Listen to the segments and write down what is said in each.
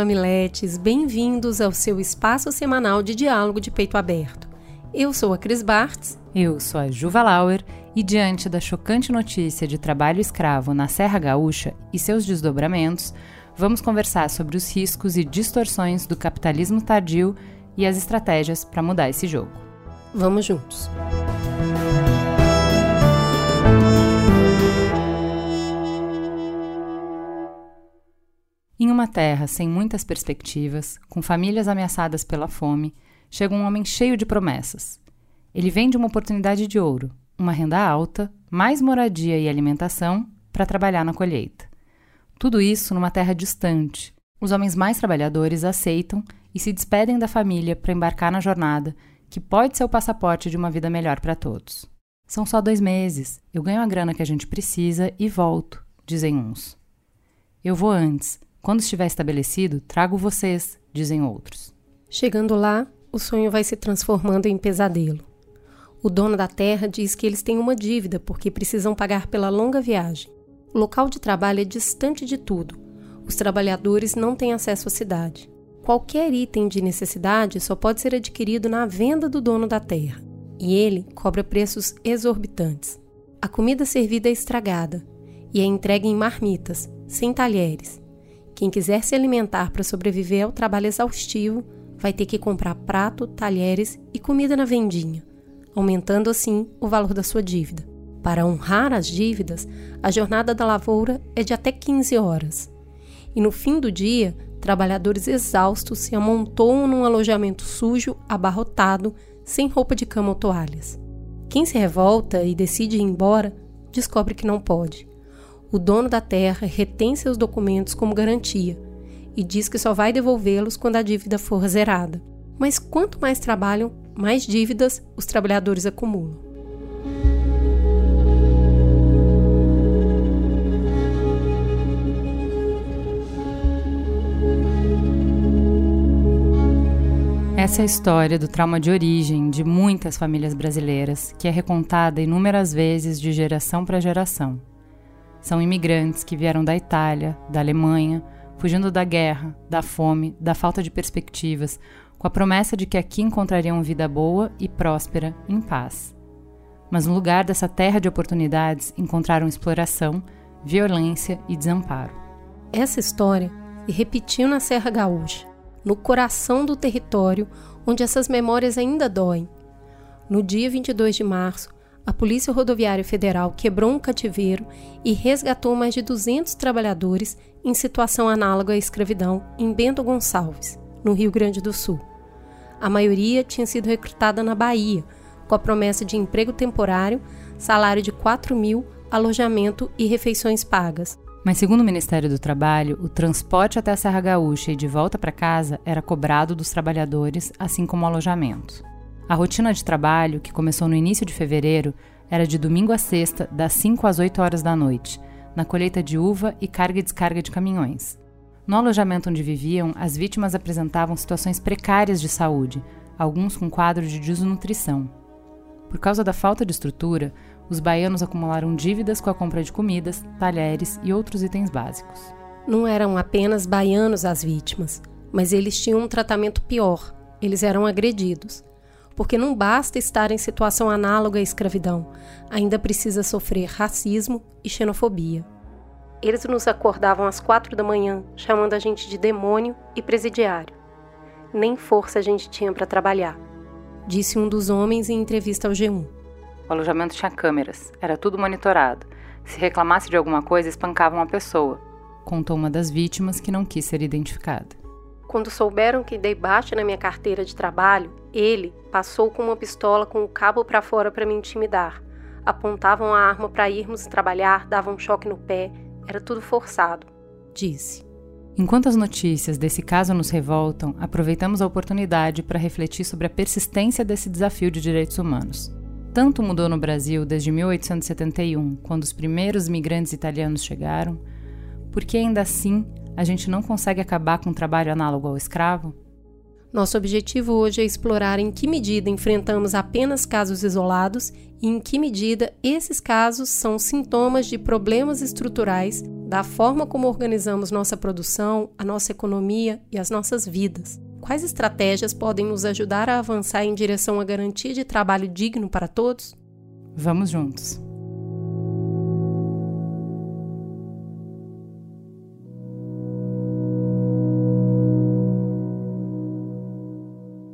mamiletes, bem-vindos ao seu espaço semanal de diálogo de peito aberto. Eu sou a Cris Bartz. Eu sou a Juva Lauer e diante da chocante notícia de trabalho escravo na Serra Gaúcha e seus desdobramentos, vamos conversar sobre os riscos e distorções do capitalismo tardio e as estratégias para mudar esse jogo. Vamos juntos. Em uma terra sem muitas perspectivas, com famílias ameaçadas pela fome, chega um homem cheio de promessas. Ele vende uma oportunidade de ouro, uma renda alta, mais moradia e alimentação para trabalhar na colheita. Tudo isso numa terra distante. Os homens mais trabalhadores aceitam e se despedem da família para embarcar na jornada que pode ser o passaporte de uma vida melhor para todos. São só dois meses, eu ganho a grana que a gente precisa e volto, dizem uns. Eu vou antes, quando estiver estabelecido, trago vocês, dizem outros. Chegando lá, o sonho vai se transformando em pesadelo. O dono da terra diz que eles têm uma dívida porque precisam pagar pela longa viagem. O local de trabalho é distante de tudo. Os trabalhadores não têm acesso à cidade. Qualquer item de necessidade só pode ser adquirido na venda do dono da terra. E ele cobra preços exorbitantes. A comida servida é estragada e é entregue em marmitas, sem talheres. Quem quiser se alimentar para sobreviver ao trabalho exaustivo vai ter que comprar prato, talheres e comida na vendinha, aumentando assim o valor da sua dívida. Para honrar as dívidas, a jornada da lavoura é de até 15 horas. E no fim do dia, trabalhadores exaustos se amontoam num alojamento sujo, abarrotado, sem roupa de cama ou toalhas. Quem se revolta e decide ir embora descobre que não pode o dono da terra retém seus documentos como garantia e diz que só vai devolvê-los quando a dívida for zerada. Mas quanto mais trabalham, mais dívidas os trabalhadores acumulam. Essa é a história do trauma de origem de muitas famílias brasileiras, que é recontada inúmeras vezes de geração para geração. São imigrantes que vieram da Itália, da Alemanha, fugindo da guerra, da fome, da falta de perspectivas, com a promessa de que aqui encontrariam vida boa e próspera em paz. Mas no lugar dessa terra de oportunidades encontraram exploração, violência e desamparo. Essa história se repetiu na Serra Gaúcha, no coração do território onde essas memórias ainda doem. No dia 22 de março, a Polícia Rodoviária Federal quebrou um cativeiro e resgatou mais de 200 trabalhadores em situação análoga à escravidão em Bento Gonçalves, no Rio Grande do Sul. A maioria tinha sido recrutada na Bahia, com a promessa de emprego temporário, salário de 4 mil, alojamento e refeições pagas. Mas, segundo o Ministério do Trabalho, o transporte até a Serra Gaúcha e de volta para casa era cobrado dos trabalhadores, assim como o alojamento. A rotina de trabalho, que começou no início de fevereiro, era de domingo a sexta, das 5 às 8 horas da noite, na colheita de uva e carga e descarga de caminhões. No alojamento onde viviam, as vítimas apresentavam situações precárias de saúde, alguns com quadro de desnutrição. Por causa da falta de estrutura, os baianos acumularam dívidas com a compra de comidas, talheres e outros itens básicos. Não eram apenas baianos as vítimas, mas eles tinham um tratamento pior. Eles eram agredidos porque não basta estar em situação análoga à escravidão, ainda precisa sofrer racismo e xenofobia. Eles nos acordavam às quatro da manhã, chamando a gente de demônio e presidiário. Nem força a gente tinha para trabalhar, disse um dos homens em entrevista ao G1. O alojamento tinha câmeras, era tudo monitorado. Se reclamasse de alguma coisa, espancavam a pessoa, contou uma das vítimas que não quis ser identificada. Quando souberam que dei baixa na minha carteira de trabalho, ele passou com uma pistola com o cabo para fora para me intimidar. Apontavam a arma para irmos trabalhar, davam um choque no pé, era tudo forçado, disse. Enquanto as notícias desse caso nos revoltam, aproveitamos a oportunidade para refletir sobre a persistência desse desafio de direitos humanos. Tanto mudou no Brasil desde 1871, quando os primeiros imigrantes italianos chegaram, porque ainda assim a gente não consegue acabar com o trabalho análogo ao escravo? Nosso objetivo hoje é explorar em que medida enfrentamos apenas casos isolados e em que medida esses casos são sintomas de problemas estruturais da forma como organizamos nossa produção, a nossa economia e as nossas vidas. Quais estratégias podem nos ajudar a avançar em direção à garantia de trabalho digno para todos? Vamos juntos!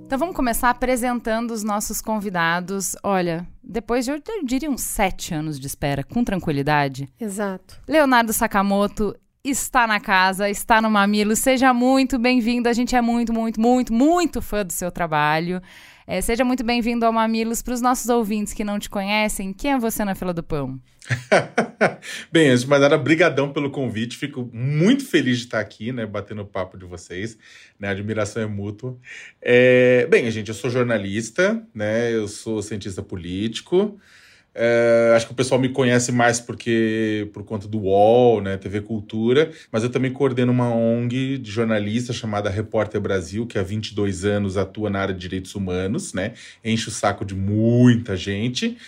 Então vamos começar apresentando os nossos convidados. Olha, depois de eu, diria uns sete anos de espera, com tranquilidade. Exato. Leonardo Sakamoto está na casa, está no Mamilo. Seja muito bem-vindo. A gente é muito, muito, muito, muito fã do seu trabalho. É, seja muito bem-vindo ao Mamilos. Para os nossos ouvintes que não te conhecem, quem é você na fila do pão? Bem, antes de mais nada, brigadão pelo convite. Fico muito feliz de estar aqui, né, batendo o papo de vocês. Né, a admiração é mútua. É, bem, gente, eu sou jornalista, né, eu sou cientista político. É, acho que o pessoal me conhece mais porque por conta do UOL, né, TV Cultura, mas eu também coordeno uma ONG de jornalistas chamada Repórter Brasil, que há 22 anos atua na área de direitos humanos, né, enche o saco de muita gente.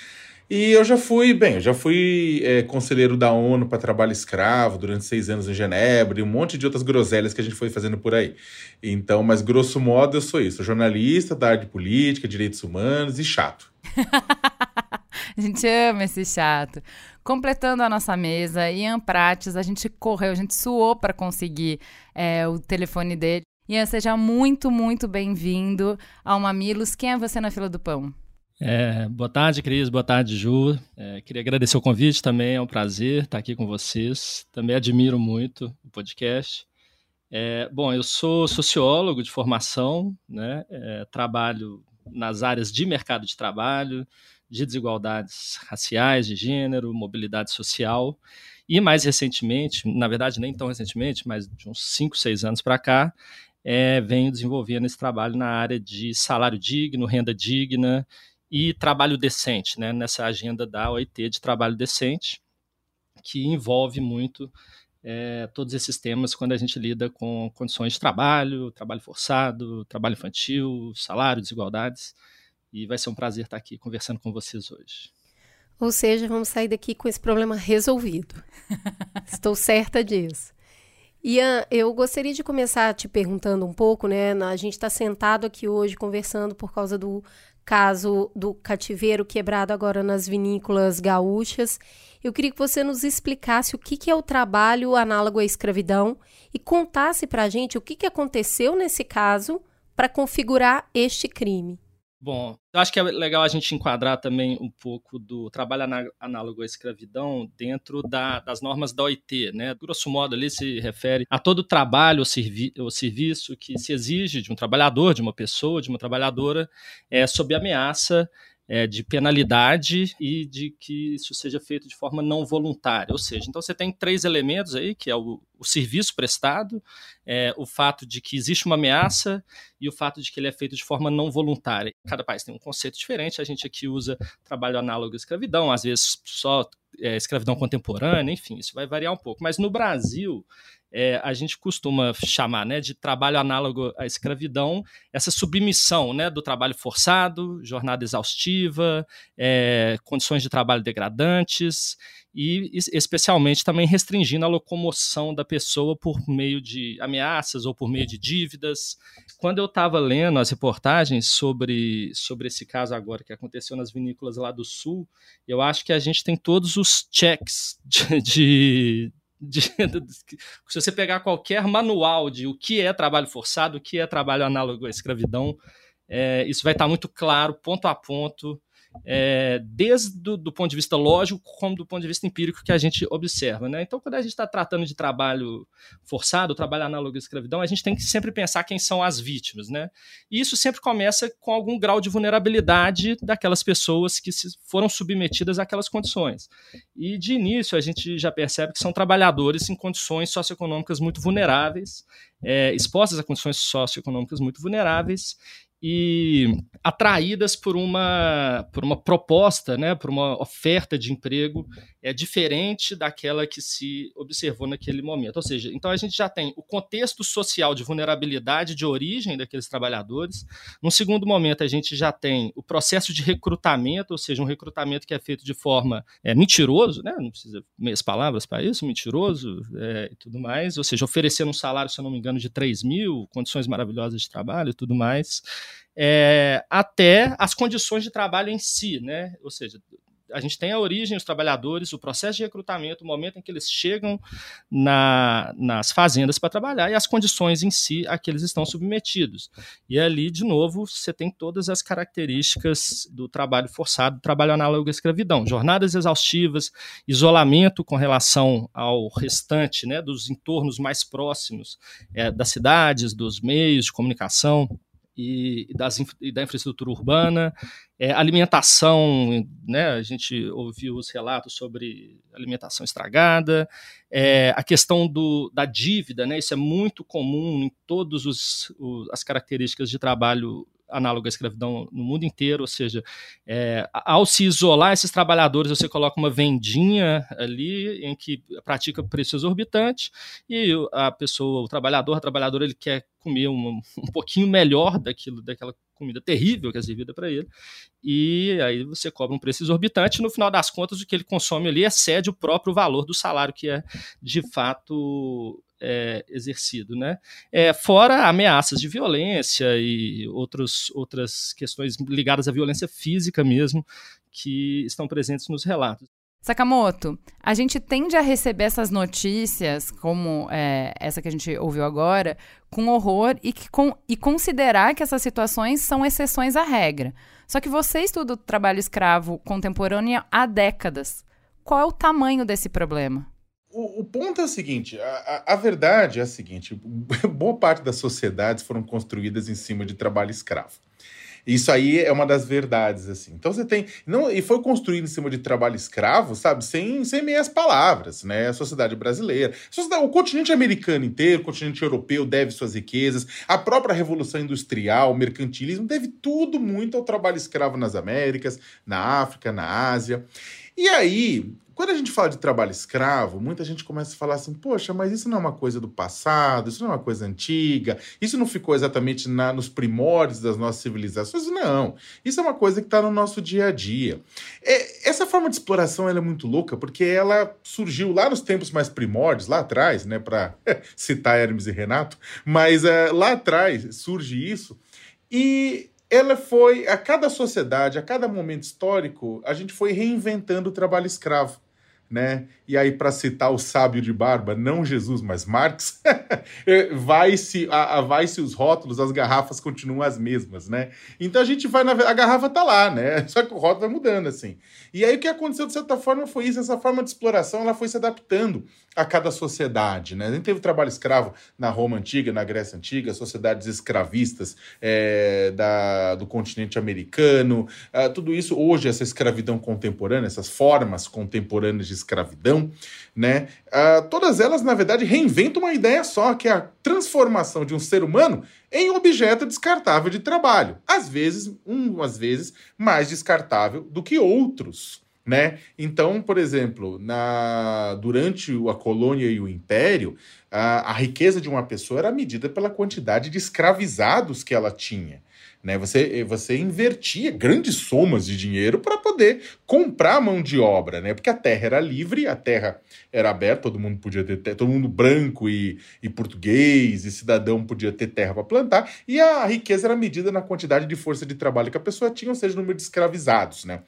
E eu já fui, bem, eu já fui é, conselheiro da ONU para trabalho escravo durante seis anos em Genebra e um monte de outras groselhas que a gente foi fazendo por aí. Então, mas grosso modo eu sou isso, jornalista da área de política, direitos humanos e chato. a gente ama esse chato. Completando a nossa mesa, Ian Prates, a gente correu, a gente suou para conseguir é, o telefone dele. Ian, seja muito, muito bem-vindo ao Mamilos. Quem é você na fila do pão? É, boa tarde, Cris. Boa tarde, Ju. É, queria agradecer o convite também. É um prazer estar aqui com vocês. Também admiro muito o podcast. É, bom, eu sou sociólogo de formação, né? É, trabalho nas áreas de mercado de trabalho, de desigualdades raciais, de gênero, mobilidade social. E mais recentemente, na verdade, nem tão recentemente, mas de uns 5, 6 anos para cá, é, venho desenvolvendo esse trabalho na área de salário digno, renda digna e trabalho decente, né, nessa agenda da OIT de trabalho decente, que envolve muito é, todos esses temas quando a gente lida com condições de trabalho, trabalho forçado, trabalho infantil, salário, desigualdades. E vai ser um prazer estar aqui conversando com vocês hoje. Ou seja, vamos sair daqui com esse problema resolvido. Estou certa disso. Ian, eu gostaria de começar te perguntando um pouco, né? A gente está sentado aqui hoje conversando por causa do caso do cativeiro quebrado agora nas vinícolas gaúchas. Eu queria que você nos explicasse o que, que é o trabalho análogo à escravidão e contasse para a gente o que, que aconteceu nesse caso para configurar este crime. Bom, eu acho que é legal a gente enquadrar também um pouco do trabalho análogo à escravidão dentro da, das normas da OIT, né? Grosso modo, ali se refere a todo trabalho ou, servi serviço que se exige de um trabalhador, de uma pessoa, de uma trabalhadora, é, sob ameaça é, de penalidade e de que isso seja feito de forma não voluntária. Ou seja, então você tem três elementos aí, que é o, o serviço prestado, é, o fato de que existe uma ameaça e o fato de que ele é feito de forma não voluntária. Cada país tem um conceito diferente, a gente aqui usa trabalho análogo à escravidão, às vezes só é, escravidão contemporânea, enfim, isso vai variar um pouco. Mas no Brasil, é, a gente costuma chamar né, de trabalho análogo à escravidão, essa submissão né, do trabalho forçado, jornada exaustiva, é, condições de trabalho degradantes e especialmente também restringindo a locomoção da pessoa por meio de ameaças ou por meio de dívidas. Quando eu estava lendo as reportagens sobre, sobre esse caso agora que aconteceu nas vinícolas lá do Sul, eu acho que a gente tem todos os checks de, de de, se você pegar qualquer manual de o que é trabalho forçado, o que é trabalho análogo à escravidão, é, isso vai estar muito claro, ponto a ponto, é, desde do, do, ponto de vista lógico como do ponto de vista empírico que a gente observa. Né? Então, quando a gente está tratando de trabalho forçado, trabalho análogo à escravidão, a gente tem que sempre pensar quem são as vítimas. Né? E isso sempre começa com algum grau de vulnerabilidade daquelas pessoas que foram submetidas àquelas condições. E de início a gente já percebe que são trabalhadores em condições socioeconômicas muito vulneráveis, é, expostas a condições socioeconômicas muito vulneráveis e atraídas por uma, por uma proposta, né, por uma oferta de emprego é diferente daquela que se observou naquele momento. Ou seja, então a gente já tem o contexto social de vulnerabilidade de origem daqueles trabalhadores. Num segundo momento, a gente já tem o processo de recrutamento, ou seja, um recrutamento que é feito de forma é, mentiroso, né, não precisa meias palavras para isso, mentiroso é, e tudo mais, ou seja, oferecendo um salário, se eu não me engano, de 3 mil, condições maravilhosas de trabalho e tudo mais é, até as condições de trabalho em si, né? Ou seja, a gente tem a origem, os trabalhadores, o processo de recrutamento, o momento em que eles chegam na, nas fazendas para trabalhar e as condições em si a que eles estão submetidos. E ali, de novo, você tem todas as características do trabalho forçado, do trabalho análogo à escravidão. Jornadas exaustivas, isolamento com relação ao restante, né, dos entornos mais próximos é, das cidades, dos meios de comunicação e, das, e da infraestrutura urbana, é, alimentação, né, a gente ouviu os relatos sobre alimentação estragada, é, a questão do, da dívida, né, isso é muito comum em todas as características de trabalho análogo à escravidão no mundo inteiro, ou seja, é, ao se isolar esses trabalhadores, você coloca uma vendinha ali em que pratica preço exorbitante e a pessoa, o trabalhador, a trabalhadora, ele quer comer um, um pouquinho melhor daquilo, daquela comida terrível que é servida para ele, e aí você cobra um preço exorbitante, e no final das contas o que ele consome ali excede o próprio valor do salário que é de fato é, exercido, né? É, fora ameaças de violência e outros, outras questões ligadas à violência física mesmo que estão presentes nos relatos. Sakamoto, a gente tende a receber essas notícias, como é, essa que a gente ouviu agora, com horror e, que, com, e considerar que essas situações são exceções à regra. Só que você estuda o trabalho escravo contemporâneo há décadas. Qual é o tamanho desse problema? O, o, ponto é o seguinte: a, a, a, verdade é a seguinte: boa parte das sociedades foram construídas em cima de trabalho escravo. Isso aí é uma das verdades, assim. Então você tem. não E foi construído em cima de trabalho escravo, sabe? Sem, sem meias palavras, né? A sociedade brasileira. A sociedade, o continente americano inteiro, o continente europeu deve suas riquezas, a própria Revolução Industrial, o mercantilismo, deve tudo muito ao trabalho escravo nas Américas, na África, na Ásia. E aí, quando a gente fala de trabalho escravo, muita gente começa a falar assim: poxa, mas isso não é uma coisa do passado, isso não é uma coisa antiga, isso não ficou exatamente na, nos primórdios das nossas civilizações. Não, isso é uma coisa que está no nosso dia a dia. É, essa forma de exploração é muito louca porque ela surgiu lá nos tempos mais primórdios, lá atrás, né, para citar Hermes e Renato, mas é, lá atrás surge isso. E ela foi, a cada sociedade, a cada momento histórico, a gente foi reinventando o trabalho escravo né? E aí, para citar o sábio de barba, não Jesus, mas Marx, vai-se vai -se os rótulos, as garrafas continuam as mesmas, né? Então a gente vai na. A garrafa tá lá, né? Só que o rótulo vai mudando, assim. E aí o que aconteceu, de certa forma, foi isso. Essa forma de exploração ela foi se adaptando a cada sociedade, né? A gente teve trabalho escravo na Roma Antiga, na Grécia Antiga, sociedades escravistas é, da, do continente americano, uh, tudo isso. Hoje, essa escravidão contemporânea, essas formas contemporâneas de escravidão, né? Uh, todas elas, na verdade, reinventam uma ideia só, que é a transformação de um ser humano em objeto descartável de trabalho. Às vezes, um, às vezes, mais descartável do que outros. Né? Então, por exemplo, na, durante a colônia e o império, a, a riqueza de uma pessoa era medida pela quantidade de escravizados que ela tinha. Né? Você, você invertia grandes somas de dinheiro para poder comprar mão de obra, né? porque a terra era livre, a terra era aberta, todo mundo podia ter terra, todo mundo branco e, e português e cidadão podia ter terra para plantar, e a riqueza era medida na quantidade de força de trabalho que a pessoa tinha, ou seja, o número de escravizados. Né?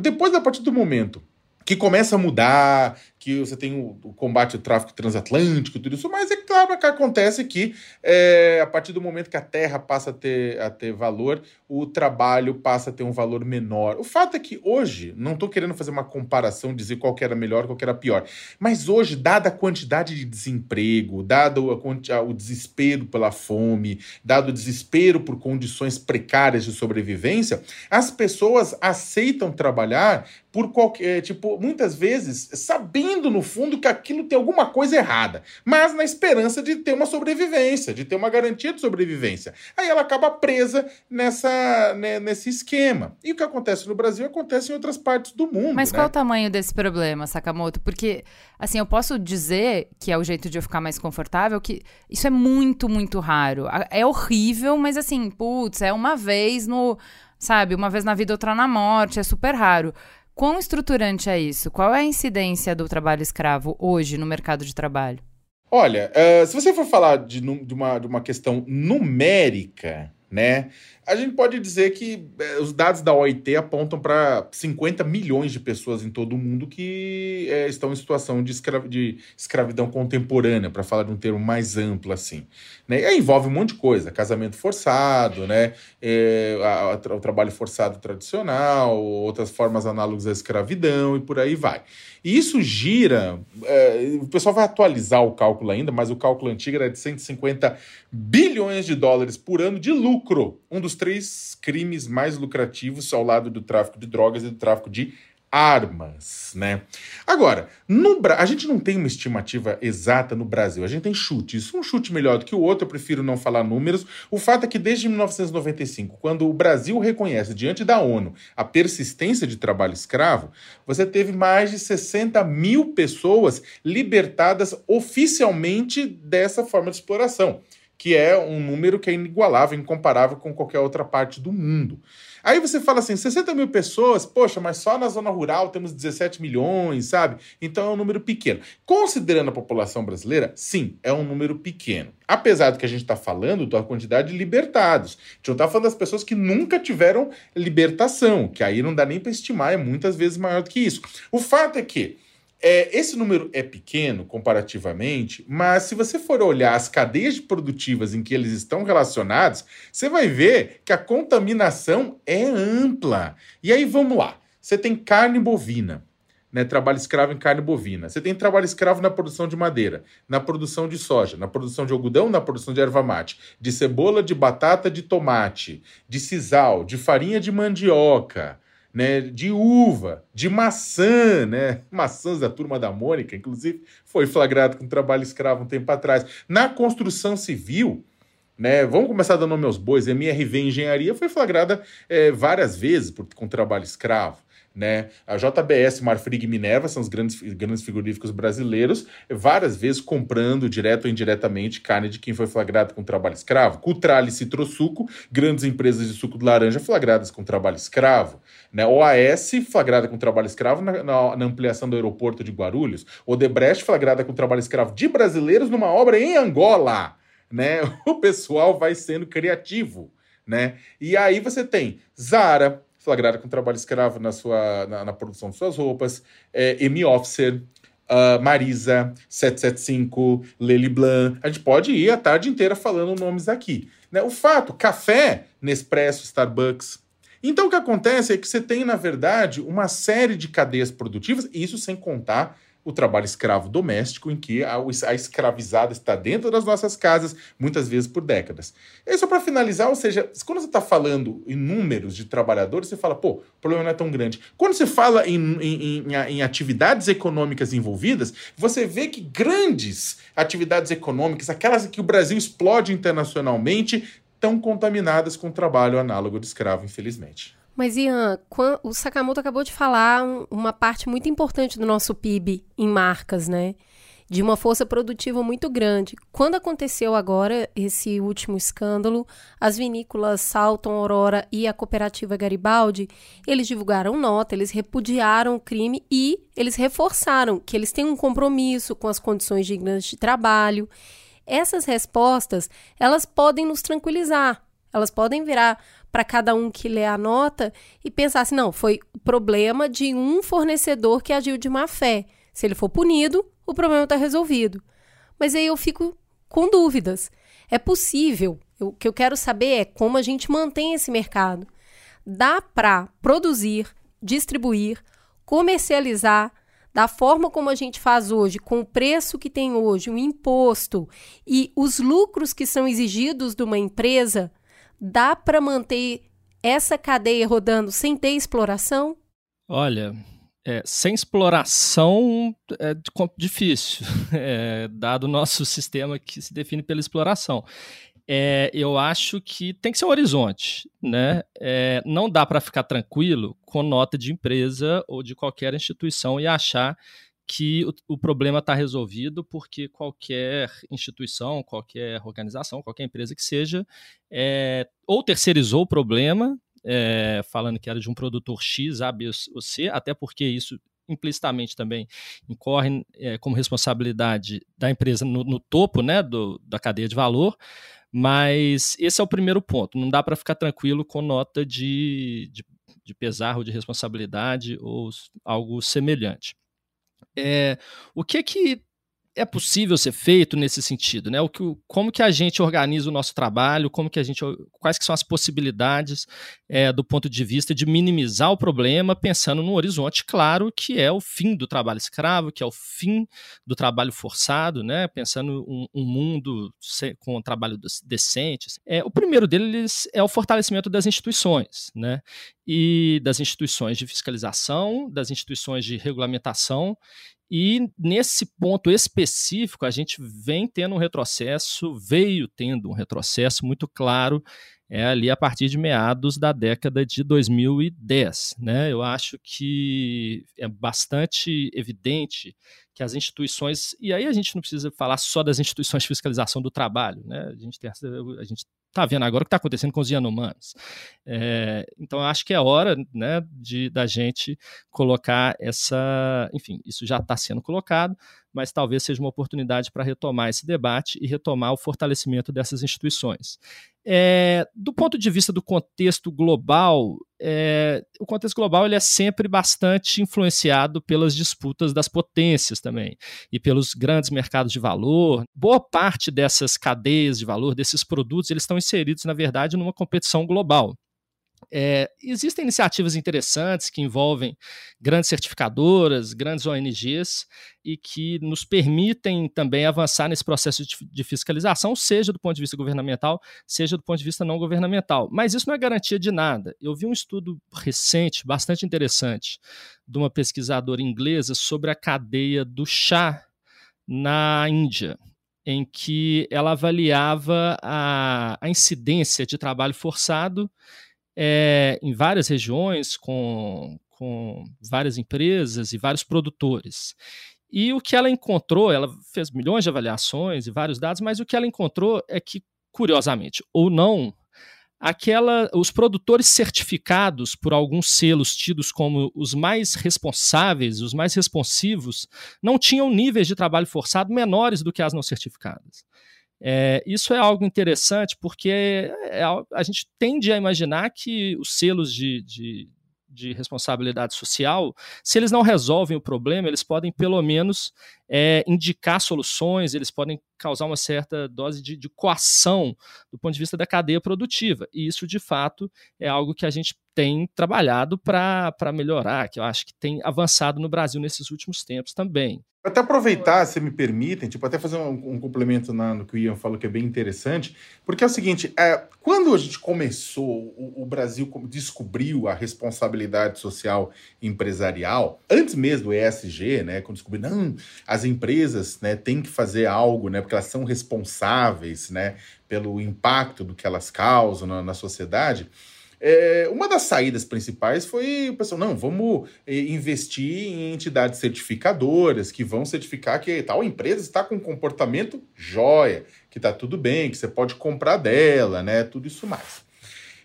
depois, a partir do momento que começa a mudar, que você tem o, o combate ao tráfico transatlântico, tudo isso, mas é claro que acontece que é, a partir do momento que a terra passa a ter, a ter valor, o trabalho passa a ter um valor menor. O fato é que hoje, não estou querendo fazer uma comparação, dizer qual era melhor, qual era pior, mas hoje, dada a quantidade de desemprego, dado a, o desespero pela fome, dado o desespero por condições precárias de sobrevivência, as pessoas aceitam trabalhar por qualquer, tipo, muitas vezes sabendo no fundo que aquilo tem alguma coisa errada, mas na esperança de ter uma sobrevivência, de ter uma garantia de sobrevivência. Aí ela acaba presa nessa, né, nesse esquema. E o que acontece no Brasil acontece em outras partes do mundo. Mas né? qual o tamanho desse problema, Sakamoto? Porque, assim, eu posso dizer que é o jeito de eu ficar mais confortável, que isso é muito, muito raro. É horrível, mas assim, putz, é uma vez no. Sabe, uma vez na vida, outra na morte, é super raro. Quão estruturante é isso? Qual é a incidência do trabalho escravo hoje no mercado de trabalho? Olha, uh, se você for falar de, de, uma, de uma questão numérica, né? A gente pode dizer que eh, os dados da OIT apontam para 50 milhões de pessoas em todo o mundo que eh, estão em situação de, de escravidão contemporânea, para falar de um termo mais amplo assim. Né? E aí envolve um monte de coisa: casamento forçado, né? É, a, a, o trabalho forçado tradicional, outras formas análogas à escravidão e por aí vai. E isso gira. É, o pessoal vai atualizar o cálculo ainda, mas o cálculo antigo era de 150 bilhões de dólares por ano de lucro. Um dos três crimes mais lucrativos ao lado do tráfico de drogas e do tráfico de armas, né? Agora, no, a gente não tem uma estimativa exata no Brasil, a gente tem chutes. Um chute melhor do que o outro, eu prefiro não falar números. O fato é que desde 1995, quando o Brasil reconhece diante da ONU a persistência de trabalho escravo, você teve mais de 60 mil pessoas libertadas oficialmente dessa forma de exploração, que é um número que é inigualável, incomparável com qualquer outra parte do mundo. Aí você fala assim, 60 mil pessoas, poxa, mas só na zona rural temos 17 milhões, sabe? Então é um número pequeno. Considerando a população brasileira, sim, é um número pequeno. Apesar do que a gente está falando da quantidade de libertados. A gente não está falando das pessoas que nunca tiveram libertação, que aí não dá nem para estimar, é muitas vezes maior do que isso. O fato é que é, esse número é pequeno comparativamente, mas se você for olhar as cadeias produtivas em que eles estão relacionados, você vai ver que a contaminação é ampla. E aí vamos lá: você tem carne bovina. Né, trabalho escravo em carne bovina. Você tem trabalho escravo na produção de madeira, na produção de soja, na produção de algodão, na produção de erva mate, de cebola, de batata, de tomate, de sisal, de farinha de mandioca, né, de uva, de maçã, né? Maçãs da turma da Mônica, inclusive, foi flagrado com trabalho escravo um tempo atrás. Na construção civil, né? Vamos começar dando nome aos bois. MRV Engenharia foi flagrada é, várias vezes por, com trabalho escravo né? A JBS, Marfrig e Minerva são os grandes, grandes frigoríficos brasileiros, várias vezes comprando direto ou indiretamente carne de quem foi flagrado com trabalho escravo. Cutrale Citrosuco, grandes empresas de suco de laranja flagradas com trabalho escravo. Né? OAS, flagrada com trabalho escravo na, na, na ampliação do aeroporto de Guarulhos. Odebrecht, flagrada com trabalho escravo de brasileiros numa obra em Angola. Né? O pessoal vai sendo criativo. Né? E aí você tem Zara, flagrada com trabalho escravo na, sua, na, na produção de suas roupas, é, Officer, uh, Marisa, 775, Lely Blanc. A gente pode ir a tarde inteira falando nomes aqui. Né? O fato, café, Nespresso, Starbucks. Então o que acontece é que você tem, na verdade, uma série de cadeias produtivas, isso sem contar o trabalho escravo doméstico, em que a, a escravizada está dentro das nossas casas, muitas vezes por décadas. E só para finalizar, ou seja, quando você está falando em números de trabalhadores, você fala, pô, o problema não é tão grande. Quando você fala em, em, em, em atividades econômicas envolvidas, você vê que grandes atividades econômicas, aquelas que o Brasil explode internacionalmente, estão contaminadas com trabalho análogo de escravo, infelizmente. Mas, Ian, o Sakamoto acabou de falar uma parte muito importante do nosso PIB em marcas, né? De uma força produtiva muito grande. Quando aconteceu agora esse último escândalo, as vinícolas Salton, Aurora e a cooperativa Garibaldi, eles divulgaram nota, eles repudiaram o crime e eles reforçaram que eles têm um compromisso com as condições dignas de trabalho. Essas respostas, elas podem nos tranquilizar, elas podem virar para cada um que lê a nota e pensar assim: não, foi problema de um fornecedor que agiu de má fé. Se ele for punido, o problema está resolvido. Mas aí eu fico com dúvidas. É possível. O que eu quero saber é como a gente mantém esse mercado. Dá para produzir, distribuir, comercializar da forma como a gente faz hoje, com o preço que tem hoje, o imposto e os lucros que são exigidos de uma empresa, dá para manter essa cadeia rodando sem ter exploração? Olha, é, sem exploração é difícil, é, dado o nosso sistema que se define pela exploração. É, eu acho que tem que ser um horizonte, né? É, não dá para ficar tranquilo com nota de empresa ou de qualquer instituição e achar que o, o problema está resolvido porque qualquer instituição, qualquer organização, qualquer empresa que seja, é, ou terceirizou o problema, é, falando que era de um produtor X, A, B ou C, até porque isso implicitamente também incorre é, como responsabilidade da empresa no, no topo né, do, da cadeia de valor, mas esse é o primeiro ponto. Não dá para ficar tranquilo com nota de, de, de, pesar ou de responsabilidade ou algo semelhante. É, o que que é possível ser feito nesse sentido, né? O que, como que a gente organiza o nosso trabalho, como que a gente, quais que são as possibilidades é, do ponto de vista de minimizar o problema, pensando num horizonte claro que é o fim do trabalho escravo, que é o fim do trabalho forçado, né? Pensando um, um mundo com trabalho decente. É, o primeiro deles é o fortalecimento das instituições, né? E das instituições de fiscalização, das instituições de regulamentação e nesse ponto específico, a gente vem tendo um retrocesso, veio tendo um retrocesso muito claro é, ali a partir de meados da década de 2010. Né? Eu acho que é bastante evidente que as instituições, e aí a gente não precisa falar só das instituições de fiscalização do trabalho, né? a gente tem a gente está vendo agora o que está acontecendo com os Yanomamis. É, então, acho que é hora né, de, da gente colocar essa. Enfim, isso já está sendo colocado, mas talvez seja uma oportunidade para retomar esse debate e retomar o fortalecimento dessas instituições. É, do ponto de vista do contexto global, é, o contexto global ele é sempre bastante influenciado pelas disputas das potências também e pelos grandes mercados de valor. Boa parte dessas cadeias de valor, desses produtos, eles estão inseridos, na verdade, numa competição global. É, existem iniciativas interessantes que envolvem grandes certificadoras, grandes ONGs e que nos permitem também avançar nesse processo de, de, fiscalização, seja do ponto de vista governamental, seja do ponto de vista não governamental. Mas isso não é garantia de nada. Eu vi um estudo recente, bastante interessante, de uma pesquisadora inglesa sobre a cadeia do chá na Índia em que ela avaliava a, a incidência de trabalho forçado é, em várias regiões, com, com várias empresas e vários produtores. E o que ela encontrou, ela fez milhões de avaliações e vários dados, mas o que ela encontrou é que, curiosamente, ou não, aquela, os produtores certificados por alguns selos tidos como os mais responsáveis, os mais responsivos, não tinham níveis de trabalho forçado menores do que as não certificadas. É, isso é algo interessante porque é, a gente tende a imaginar que os selos de, de, de, responsabilidade social, se eles não resolvem o problema, eles podem pelo menos é, indicar soluções, eles podem causar uma certa dose de, de coação do ponto de vista da cadeia produtiva. E isso, de fato, é algo que a gente tem trabalhado para melhorar, que eu acho que tem avançado no Brasil nesses últimos tempos também. Até aproveitar, se me permitem, tipo, até fazer um, um complemento na, no que o Ian falou, que é bem interessante, porque é o seguinte, é, quando a gente começou, o, o, Brasil descobriu a responsabilidade social empresarial, antes mesmo do ESG, né, quando descobriu, não, as empresas, né, têm que fazer algo, né, porque elas são responsáveis, né, pelo impacto do que elas causam na, na sociedade, é, uma das saídas principais foi o pessoal, não, vamos eh, investir em entidades certificadoras que vão certificar que tal empresa está com comportamento jóia, que está tudo bem, que você pode comprar dela, né? Tudo isso mais.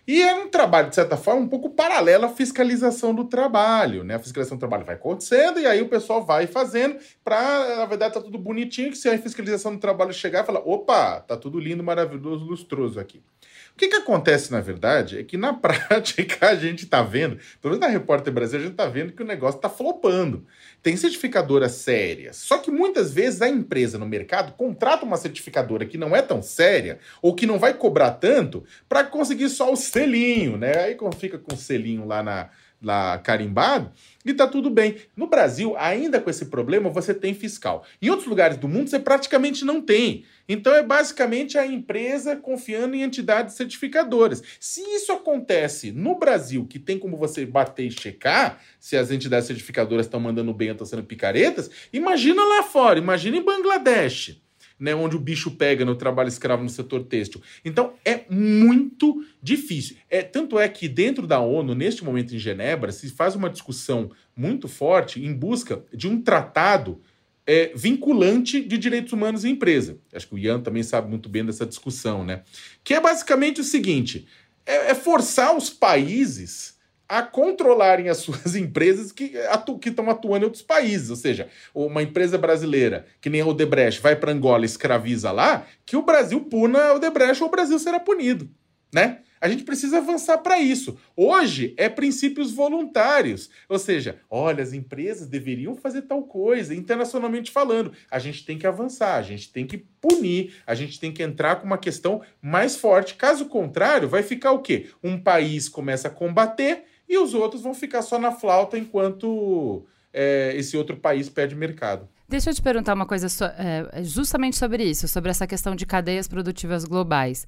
E é um trabalho, de certa forma, um pouco paralelo à fiscalização do trabalho. Né? A fiscalização do trabalho vai acontecendo e aí o pessoal vai fazendo para, na verdade, tá tudo bonitinho, que se a fiscalização do trabalho chegar, fala, opa, tá tudo lindo, maravilhoso, lustroso aqui. O que, que acontece, na verdade, é que na prática a gente está vendo, pelo menos na Repórter Brasil, a gente está vendo que o negócio está flopando. Tem certificadoras sérias, só que muitas vezes a empresa no mercado contrata uma certificadora que não é tão séria ou que não vai cobrar tanto para conseguir só o selinho, né? Aí fica com o selinho lá na, lá carimbado, e tá tudo bem. No Brasil, ainda com esse problema, você tem fiscal. Em outros lugares do mundo, você praticamente não tem. Então é basicamente a empresa confiando em entidades certificadoras. Se isso acontece no Brasil, que tem como você bater e checar se as entidades certificadoras estão mandando bem ou estão sendo picaretas, imagina lá fora, imagina em Bangladesh né, onde o bicho pega no trabalho escravo no setor têxtil. Então é muito difícil. É, tanto é que dentro da ONU, neste momento em Genebra, se faz uma discussão muito forte em busca de um tratado é, vinculante de direitos humanos em empresa. Acho que o Ian também sabe muito bem dessa discussão, né? Que é basicamente o seguinte: é, é forçar os países a controlarem as suas empresas que atu estão atuando em outros países. Ou seja, uma empresa brasileira, que nem a Odebrecht, vai para Angola e escraviza lá, que o Brasil puna a Odebrecht ou o Brasil será punido. Né? A gente precisa avançar para isso. Hoje é princípios voluntários. Ou seja, olha, as empresas deveriam fazer tal coisa, internacionalmente falando. A gente tem que avançar, a gente tem que punir, a gente tem que entrar com uma questão mais forte. Caso contrário, vai ficar o quê? Um país começa a combater e os outros vão ficar só na flauta enquanto é, esse outro país perde mercado. Deixa eu te perguntar uma coisa so, é, justamente sobre isso, sobre essa questão de cadeias produtivas globais.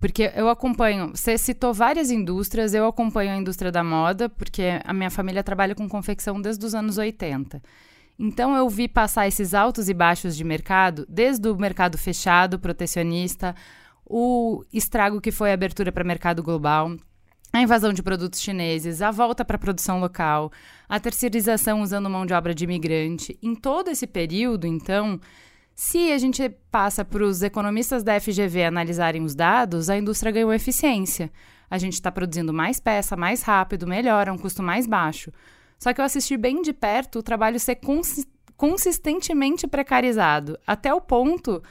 Porque eu acompanho, você citou várias indústrias, eu acompanho a indústria da moda, porque a minha família trabalha com confecção desde os anos 80. Então eu vi passar esses altos e baixos de mercado, desde o mercado fechado, protecionista, o estrago que foi a abertura para mercado global, a invasão de produtos chineses, a volta para a produção local, a terceirização usando mão de obra de imigrante. Em todo esse período, então, se a gente passa para os economistas da FGV analisarem os dados, a indústria ganhou eficiência. A gente está produzindo mais peça, mais rápido, melhor, a um custo mais baixo. Só que eu assisti bem de perto o trabalho ser cons consistentemente precarizado, até o ponto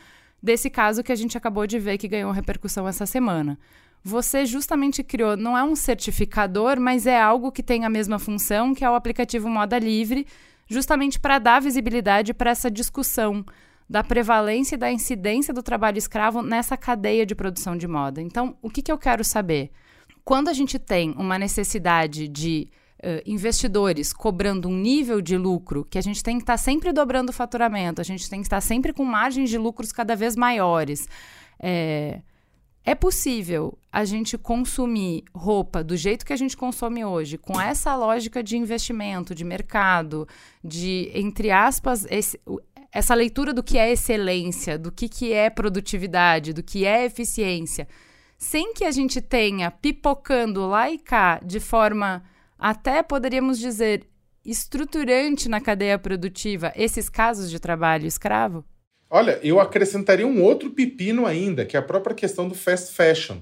desse caso que a gente acabou de ver que ganhou repercussão essa semana você justamente criou, não é um certificador, mas é algo que tem a mesma função, que é o aplicativo Moda Livre, justamente para dar visibilidade para essa discussão da prevalência e da incidência do trabalho escravo nessa cadeia de produção de moda. Então, o que, que eu quero saber? Quando a gente tem uma necessidade de uh, investidores cobrando um nível de lucro que a gente tem que estar tá sempre dobrando o faturamento, a gente tem que estar sempre com margens de lucros cada vez maiores. É, é possível a gente consumir roupa do jeito que a gente consome hoje, com essa lógica de investimento, de mercado, de, entre aspas, esse, essa leitura do que é excelência, do que, que é produtividade, do que é eficiência, sem que a gente tenha pipocando lá e cá de forma até poderíamos dizer estruturante na cadeia produtiva esses casos de trabalho escravo? Olha, eu acrescentaria um outro pepino ainda, que é a própria questão do fast fashion.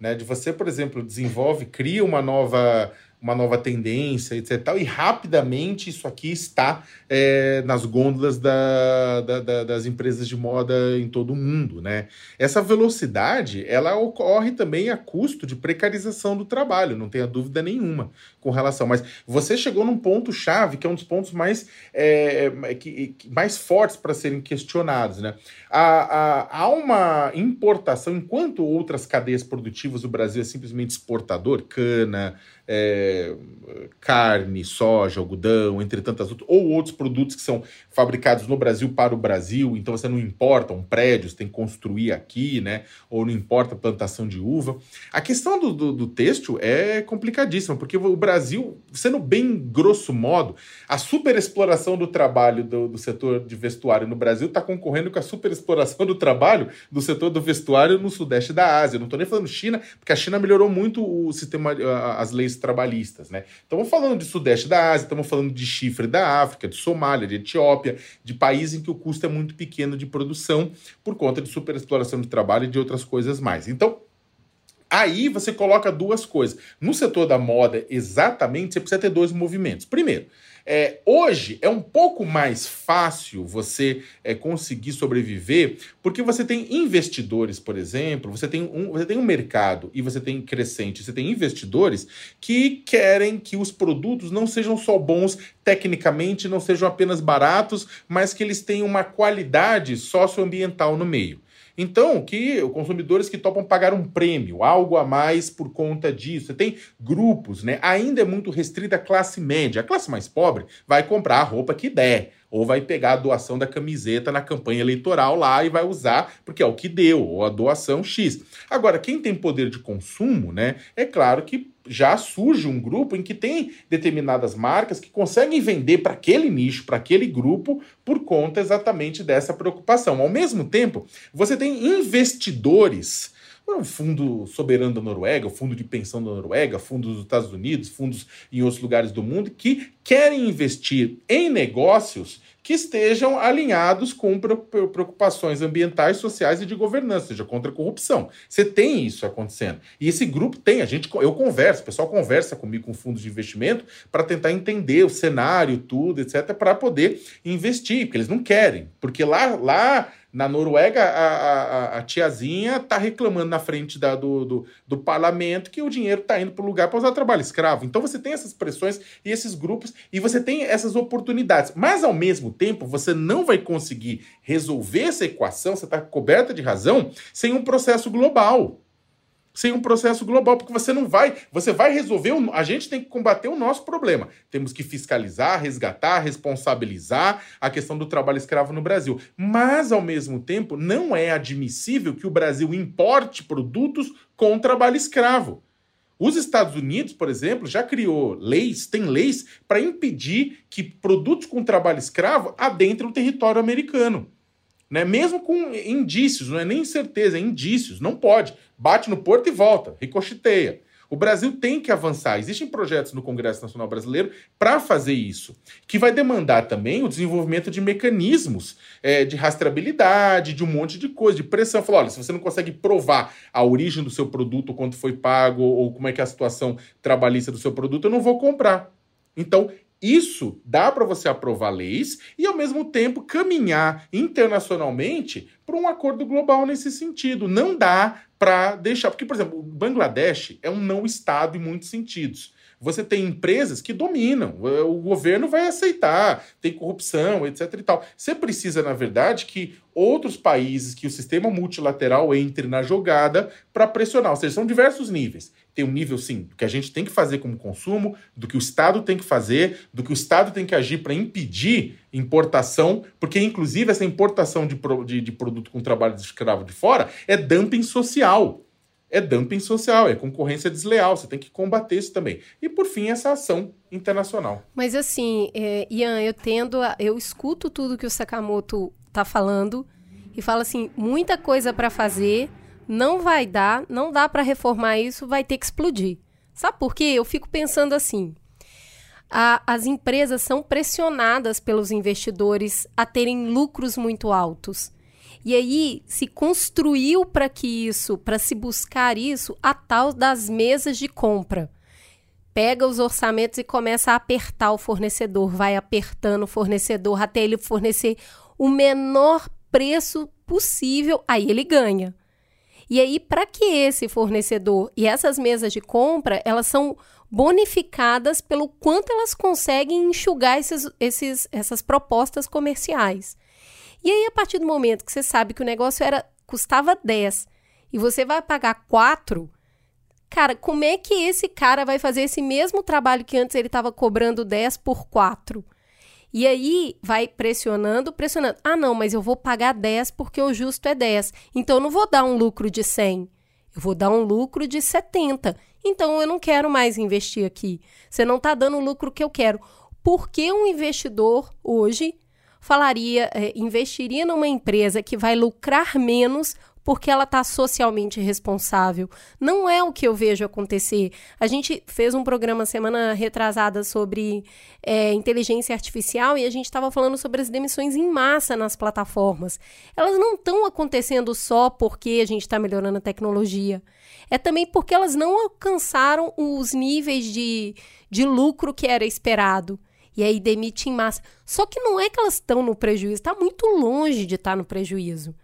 Né? De você, por exemplo, desenvolve, cria uma nova uma nova tendência, etc. E rapidamente isso aqui está é, nas gôndolas da, da, da, das empresas de moda em todo o mundo. Né? Essa velocidade ela ocorre também a custo de precarização do trabalho, não tenha dúvida nenhuma com relação. Mas você chegou num ponto-chave que é um dos pontos mais, é, é que, mais fortes para serem questionados. Né? Há, há, uma importação, enquanto outras cadeias produtivas do Brasil é simplesmente exportador, cana, é, carne, soja, algodão, entre tantas outras, ou outros produtos que são fabricados no Brasil para o Brasil, então você não importa um prédio, você tem que construir aqui, né? Ou não importa plantação de uva. A questão do, do, do têxtil é complicadíssima, porque o Brasil, sendo bem grosso modo, a superexploração do trabalho do, do setor de vestuário no Brasil está concorrendo com a superexploração do trabalho do setor do vestuário no sudeste da Ásia. Não estou nem falando China, porque a China melhorou muito o sistema, as leis trabalhistas, né? Estamos falando de sudeste da Ásia, estamos falando de chifre da África, de Somália, de Etiópia, de países em que o custo é muito pequeno de produção por conta de superexploração de trabalho e de outras coisas mais. Então, Aí você coloca duas coisas. No setor da moda, exatamente, você precisa ter dois movimentos. Primeiro, é, hoje é um pouco mais fácil você é, conseguir sobreviver, porque você tem investidores, por exemplo, você tem, um, você tem um mercado e você tem crescente, você tem investidores que querem que os produtos não sejam só bons tecnicamente, não sejam apenas baratos, mas que eles tenham uma qualidade socioambiental no meio. Então, que consumidores que topam pagar um prêmio, algo a mais por conta disso. Você tem grupos, né? Ainda é muito restrita a classe média. A classe mais pobre vai comprar a roupa que der ou vai pegar a doação da camiseta na campanha eleitoral lá e vai usar porque é o que deu, ou a doação X. Agora, quem tem poder de consumo, né, é claro que já surge um grupo em que tem determinadas marcas que conseguem vender para aquele nicho, para aquele grupo, por conta exatamente dessa preocupação. Ao mesmo tempo, você tem investidores o Fundo Soberano da Noruega, o Fundo de Pensão da Noruega, fundos dos Estados Unidos, fundos em outros lugares do mundo, que querem investir em negócios que estejam alinhados com preocupações ambientais, sociais e de governança, seja contra a corrupção. Você tem isso acontecendo. E esse grupo tem, a gente, eu converso, o pessoal conversa comigo com fundos de investimento para tentar entender o cenário, tudo, etc, para poder investir, porque eles não querem, porque lá lá na Noruega, a, a, a tiazinha está reclamando na frente da, do, do, do, parlamento que o dinheiro está indo para o lugar para usar trabalho escravo. Então você tem essas pressões e esses grupos e você tem essas oportunidades. Mas ao mesmo tempo, você não vai conseguir resolver essa equação, você está coberta de razão, sem um processo global sem um processo global, porque você não vai, você vai resolver, a gente tem que combater o nosso problema. Temos que fiscalizar, resgatar, responsabilizar a questão do trabalho escravo no Brasil. Mas, ao mesmo tempo, não é admissível que o Brasil importe produtos com trabalho escravo. Os Estados Unidos, por exemplo, já criou leis, tem leis para impedir que produtos com trabalho escravo adentrem o território americano. Né? Mesmo com indícios, não é nem certeza, é indícios, não pode bate no porto e volta, ricocheteia. O Brasil tem que avançar. Existem projetos no Congresso Nacional Brasileiro para fazer isso, que vai demandar também o desenvolvimento de mecanismos é, de rastreabilidade, de um monte de coisa, de pressão. Falar, olha, se você não consegue provar a origem do seu produto, quanto foi pago, ou como é que é a situação trabalhista do seu produto, eu não vou comprar. Então, isso dá para você aprovar leis e, ao mesmo tempo, caminhar internacionalmente para um acordo global nesse sentido. Não dá para deixar. Porque, por exemplo, Bangladesh é um não Estado em muitos sentidos. Você tem empresas que dominam, o governo vai aceitar, tem corrupção, etc. e tal. Você precisa, na verdade, que outros países, que o sistema multilateral entre na jogada para pressionar. Ou seja, são diversos níveis tem um nível, sim, do que a gente tem que fazer como consumo, do que o Estado tem que fazer, do que o Estado tem que agir para impedir importação, porque, inclusive, essa importação de, de, de produto com trabalho de escravo de fora é dumping social. É dumping social, é concorrência desleal, você tem que combater isso também. E, por fim, essa ação internacional. Mas, assim, é, Ian, eu tendo a, Eu escuto tudo que o Sakamoto está falando e falo assim: muita coisa para fazer não vai dar, não dá para reformar isso, vai ter que explodir. Sabe por quê? Eu fico pensando assim: a, as empresas são pressionadas pelos investidores a terem lucros muito altos. E aí se construiu para que isso, para se buscar isso, a tal das mesas de compra. Pega os orçamentos e começa a apertar o fornecedor, vai apertando o fornecedor até ele fornecer o menor preço possível, aí ele ganha. E aí, para que esse fornecedor e essas mesas de compra, elas são bonificadas pelo quanto elas conseguem enxugar esses, esses, essas propostas comerciais. E aí, a partir do momento que você sabe que o negócio era custava 10 e você vai pagar 4, cara, como é que esse cara vai fazer esse mesmo trabalho que antes ele estava cobrando 10 por 4? E aí vai pressionando, pressionando. Ah, não, mas eu vou pagar 10 porque o justo é 10. Então eu não vou dar um lucro de 100. Eu vou dar um lucro de 70. Então eu não quero mais investir aqui. Você não está dando o lucro que eu quero. Por que um investidor hoje falaria, é, investiria numa empresa que vai lucrar menos porque ela está socialmente responsável. Não é o que eu vejo acontecer. A gente fez um programa semana retrasada sobre é, inteligência artificial e a gente estava falando sobre as demissões em massa nas plataformas. Elas não estão acontecendo só porque a gente está melhorando a tecnologia. É também porque elas não alcançaram os níveis de, de lucro que era esperado e aí demite em massa. Só que não é que elas estão no prejuízo, está muito longe de estar tá no prejuízo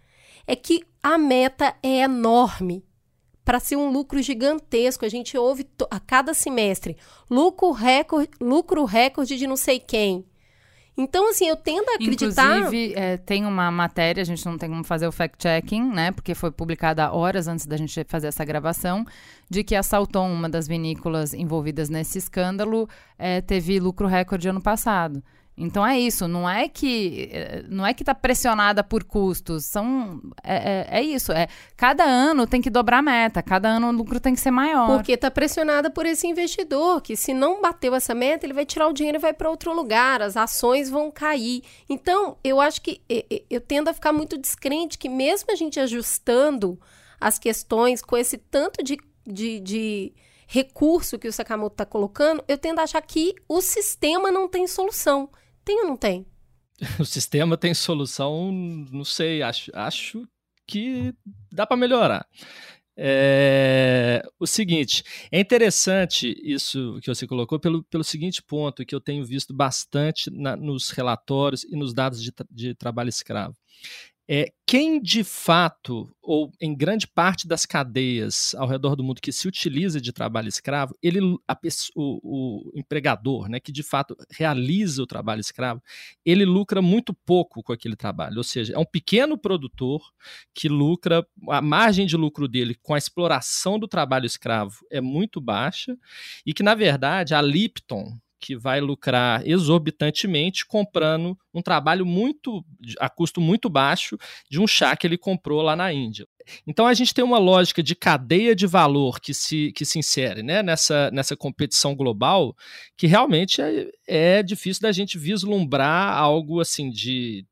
é que a meta é enorme para ser um lucro gigantesco. A gente ouve a cada semestre lucro recorde, lucro recorde de não sei quem. Então, assim, eu tendo a acreditar. Inclusive, é, tem uma matéria, a gente não tem como fazer o fact-checking, né? Porque foi publicada horas antes da gente fazer essa gravação, de que a Salton, uma das vinícolas envolvidas nesse escândalo, é, teve lucro recorde ano passado. Então é isso, não é que eh, não é que está pressionada por custos, são é, é, é, isso, é cada ano tem que dobrar a meta, cada ano o lucro tem que ser maior. Porque está pressionada por esse investidor que se não bateu essa meta ele vai tirar o dinheiro e vai para outro lugar, as ações vão cair. Então eu acho que eu tendo a ficar muito descrente que mesmo a gente ajustando as questões com esse tanto de, de, de recurso que o Sakamoto está colocando, eu tendo a achar que o sistema não tem solução. Tem ou não tem? o sistema tem solução, não sei, acho, acho que dá para melhorar. É, o seguinte, é interessante isso que você colocou pelo, pelo seguinte ponto que eu tenho visto bastante na, nos relatórios e nos dados de, de trabalho escravo. É, quem de fato, ou em grande parte das cadeias ao redor do mundo que se utiliza de trabalho escravo, ele, o, o, empregador, né, que de fato realiza o trabalho escravo, ele lucra muito pouco com aquele trabalho. Ou seja, é um pequeno produtor que lucra, a margem de lucro dele com a exploração do trabalho escravo é muito baixa, e que, na verdade, a Lipton, que vai lucrar exorbitantemente comprando um trabalho muito a custo muito baixo de um chá que ele comprou lá na Índia. Então a gente tem uma lógica de cadeia de valor que se, que se insere né, nessa, nessa competição global que realmente é, é difícil da gente vislumbrar algo assim de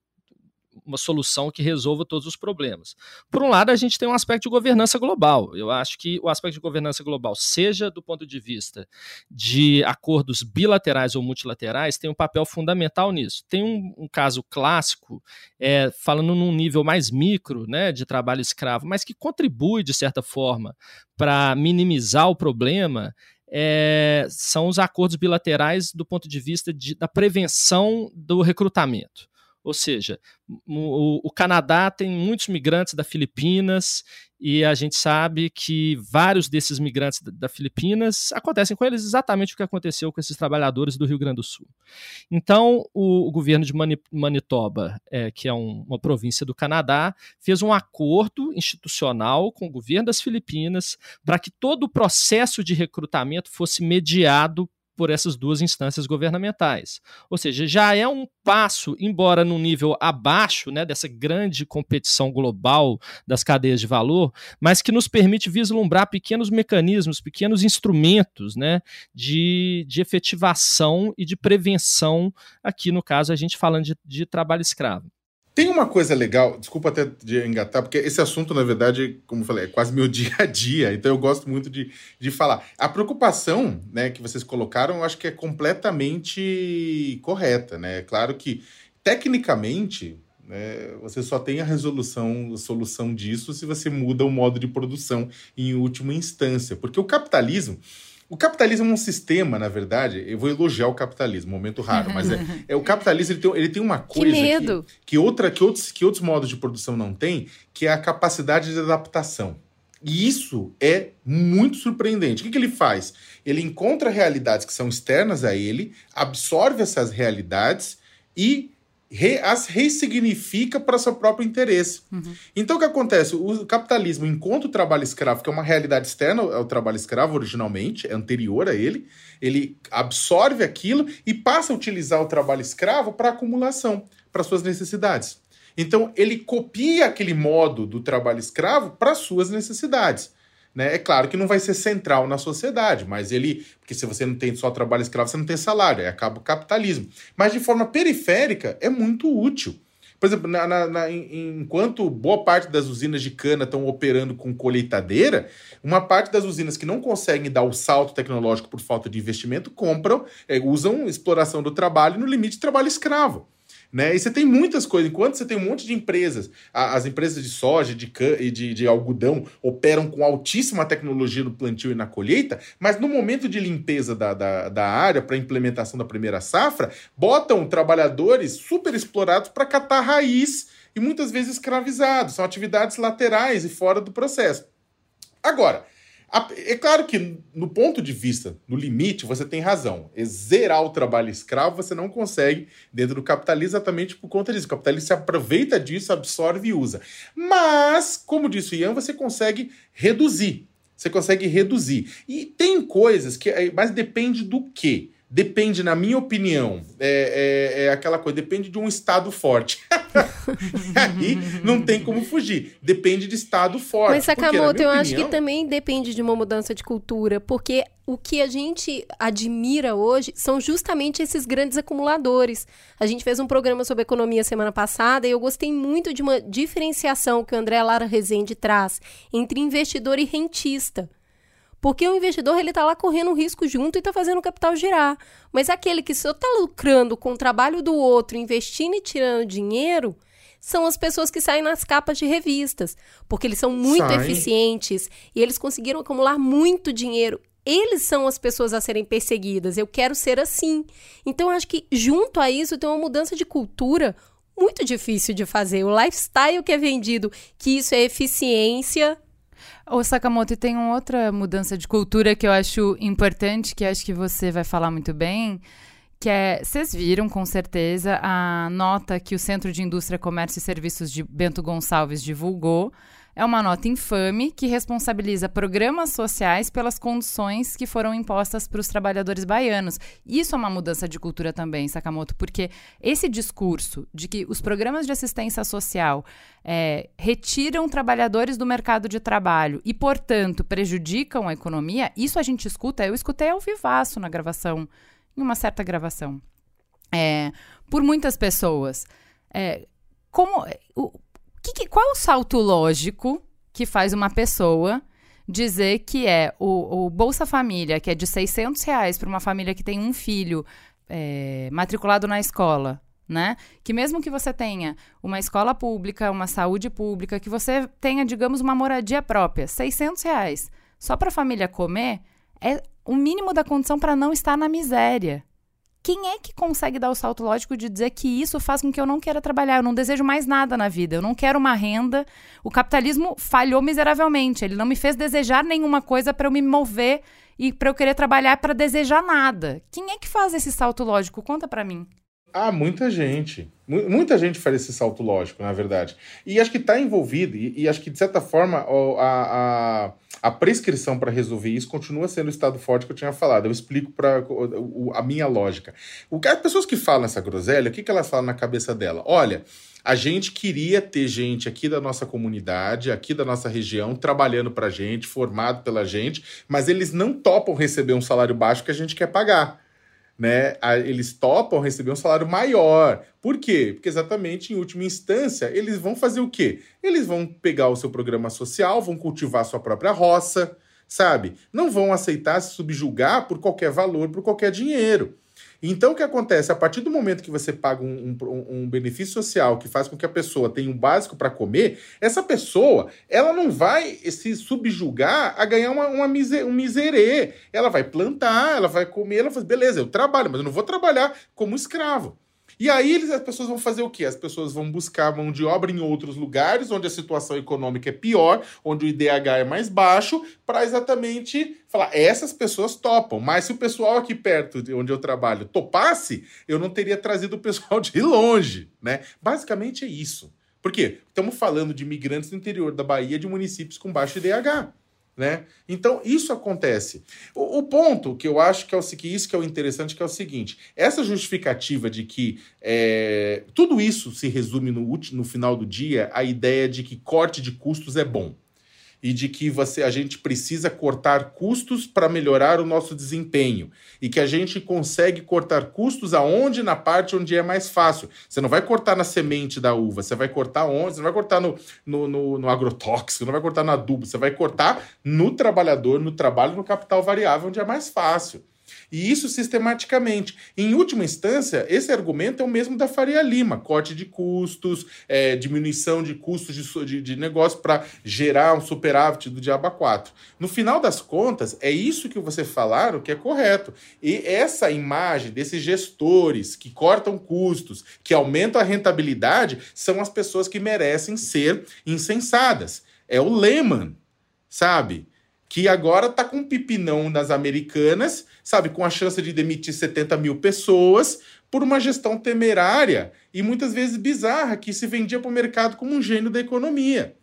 uma solução que resolva todos os problemas. Por um lado, a gente tem um aspecto de governança global. Eu acho que o aspecto de governança global, seja do ponto de vista de acordos bilaterais ou multilaterais, tem um papel fundamental nisso. Tem um, um caso clássico, é, falando num nível mais micro, né, de trabalho escravo, mas que contribui, de certa forma, para minimizar o problema, é, são os acordos bilaterais do ponto de vista de, da prevenção do recrutamento. Ou seja, o, o, Canadá tem muitos migrantes da Filipinas e a gente sabe que vários desses migrantes da, da Filipinas acontecem com eles exatamente o que aconteceu com esses trabalhadores do Rio Grande do Sul. Então, o, o governo de Mani, Manitoba, é, que é um, uma província do Canadá, fez um acordo institucional com o governo das Filipinas para que todo o processo de recrutamento fosse mediado por essas duas instâncias governamentais. Ou seja, já é um passo, embora num nível abaixo né, dessa grande competição global das cadeias de valor, mas que nos permite vislumbrar pequenos mecanismos, pequenos instrumentos né, de, de efetivação e de prevenção, aqui no caso a gente falando de, de trabalho escravo. Tem uma coisa legal, desculpa até de engatar, porque esse assunto, na verdade, como eu falei, é quase meu dia a dia, então eu gosto muito de, de falar. A preocupação né, que vocês colocaram, eu acho que é completamente correta. Né? É claro que, tecnicamente, né, você só tem a resolução, a solução disso se você muda o modo de produção em última instância. Porque o capitalismo o capitalismo é um sistema, na verdade. Eu vou elogiar o capitalismo, momento raro, mas é, é o capitalismo ele tem, ele tem uma coisa que, medo. que, que outra que outros, que outros modos de produção não têm, que é a capacidade de adaptação. E isso é muito surpreendente. O que, que ele faz? Ele encontra realidades que são externas a ele, absorve essas realidades e re, as ressignifica para seu próprio interesse. Uhum. Então o que acontece? O capitalismo encontra o trabalho escravo, que é uma realidade externa ao trabalho escravo originalmente, é anterior a ele, ele absorve aquilo e passa a utilizar o trabalho escravo para acumulação, para suas necessidades. Então ele copia aquele modo do trabalho escravo para suas necessidades. Né? É claro que não vai ser central na sociedade, mas ele. Porque se você não tem só trabalho escravo, você não tem salário, aí acaba o capitalismo. Mas de forma periférica, é muito útil. Por exemplo, na, na, na, enquanto boa parte das usinas de cana estão operando com colheitadeira, uma parte das usinas que não conseguem dar o salto tecnológico por falta de investimento compram, é, usam exploração do trabalho no limite de trabalho escravo. Né? E você tem muitas coisas. Enquanto você tem um monte de empresas, as empresas de soja de e de, de algodão operam com altíssima tecnologia no plantio e na colheita, mas no momento de limpeza da, da, da área, para implementação da primeira safra, botam trabalhadores super explorados para catar raiz e muitas vezes escravizados. São atividades laterais e fora do processo. Agora, é claro que, no ponto de vista, no limite, você tem razão. Zerar o trabalho escravo você não consegue dentro do capitalismo exatamente por conta disso. O capitalismo se aproveita disso, absorve e usa. Mas, como disse o Ian, você consegue reduzir. Você consegue reduzir. E tem coisas que. Mas depende do quê? Depende, na minha opinião, é, é, é aquela coisa, depende de um Estado forte. aí não tem como fugir. Depende de Estado forte. Mas, Sakamoto, eu opinião... acho que também depende de uma mudança de cultura, porque o que a gente admira hoje são justamente esses grandes acumuladores. A gente fez um programa sobre economia semana passada e eu gostei muito de uma diferenciação que o André Lara Rezende traz entre investidor e rentista. Porque o investidor ele está lá correndo risco junto e está fazendo o capital girar. Mas aquele que só está lucrando com o trabalho do outro, investindo e tirando dinheiro, são as pessoas que saem nas capas de revistas. Porque eles são muito Sai. eficientes e eles conseguiram acumular muito dinheiro. Eles são as pessoas a serem perseguidas. Eu quero ser assim. Então, acho que junto a isso tem uma mudança de cultura muito difícil de fazer. O lifestyle que é vendido, que isso é eficiência, Ô Sakamoto, e tem uma outra mudança de cultura que eu acho importante, que acho que você vai falar muito bem, que é, vocês viram com certeza a nota que o Centro de Indústria, Comércio e Serviços de Bento Gonçalves divulgou, é uma nota infame que responsabiliza programas sociais pelas condições que foram impostas para os trabalhadores baianos. Isso é uma mudança de cultura também, Sakamoto, porque esse discurso de que os programas de assistência social é, retiram trabalhadores do mercado de trabalho e, portanto, prejudicam a economia, isso a gente escuta, eu escutei ao vivaço na gravação, em uma certa gravação, é, por muitas pessoas. É, como o, que, qual o salto lógico que faz uma pessoa dizer que é o, o Bolsa Família, que é de 600 reais para uma família que tem um filho é, matriculado na escola, né? Que mesmo que você tenha uma escola pública, uma saúde pública, que você tenha, digamos, uma moradia própria, 600 reais, só para a família comer, é o mínimo da condição para não estar na miséria. Quem é que consegue dar o salto lógico de dizer que isso faz com que eu não queira trabalhar? Eu não desejo mais nada na vida, eu não quero uma renda. O capitalismo falhou miseravelmente, ele não me fez desejar nenhuma coisa para eu me mover e para eu querer trabalhar para desejar nada. Quem é que faz esse salto lógico? Conta para mim. Ah, muita gente. Muita gente faz esse salto lógico, na verdade. E acho que está envolvido, e, e, acho que, de certa forma, a, a, a prescrição para resolver isso continua sendo o estado forte que eu tinha falado. Eu explico para a minha lógica. O, as pessoas que falam essa groselha, o que, que elas falam na cabeça dela? Olha, a gente queria ter gente aqui da nossa comunidade, aqui da nossa região, trabalhando para a gente, formado pela gente, mas eles não topam receber um salário baixo que a gente quer pagar né, eles topam receber um salário maior. Por quê? Porque exatamente em última instância, eles vão fazer o quê? Eles vão pegar o seu programa social, vão cultivar sua própria roça, sabe? Não vão aceitar se subjugar por qualquer valor, por qualquer dinheiro. Então, o que acontece? A partir do momento que você paga um, um, um benefício social que faz com que a pessoa tenha um básico para comer, essa pessoa ela não vai se subjugar a ganhar uma, uma miser, um miserê. Ela vai plantar, ela vai comer, ela fala, beleza, eu trabalho, mas eu não vou trabalhar como escravo. E aí as pessoas vão fazer o quê? As pessoas vão buscar mão de obra em outros lugares, onde a situação econômica é pior, onde o IDH é mais baixo, para exatamente falar, essas pessoas topam. Mas se o pessoal aqui perto de onde eu trabalho topasse, eu não teria trazido o pessoal de longe, né? Basicamente é isso. Por quê? Estamos falando de imigrantes do interior da Bahia, de municípios com baixo IDH. Né? Então, isso acontece. O, o, ponto que eu acho que é o que isso que é o interessante, que é o seguinte: essa justificativa de que é, tudo isso se resume no, no final do dia a ideia de que corte de custos é bom. E de que você a gente precisa cortar custos para melhorar o nosso desempenho e que a gente consegue cortar custos aonde na parte onde é mais fácil. Você não vai cortar na semente da uva, você vai cortar onde? Você não vai cortar no, no, no, no agrotóxico, não vai cortar no adubo, você vai cortar no trabalhador, no trabalho, no capital variável, onde é mais fácil. E isso sistematicamente. Em última instância, esse argumento é o mesmo da Faria Lima: corte de custos, é, diminuição de custos de, de, de negócio para gerar um superávit do Diaba 4. No final das contas, é isso que você falaram que é correto. E essa imagem desses gestores que cortam custos, que aumentam a rentabilidade, são as pessoas que merecem ser incensadas. É o Lehman, sabe? Que agora está com um pipinão nas americanas sabe, com a chance de demitir 70 mil pessoas por uma gestão temerária e muitas vezes bizarra que se vendia para o mercado como um gênio da economia.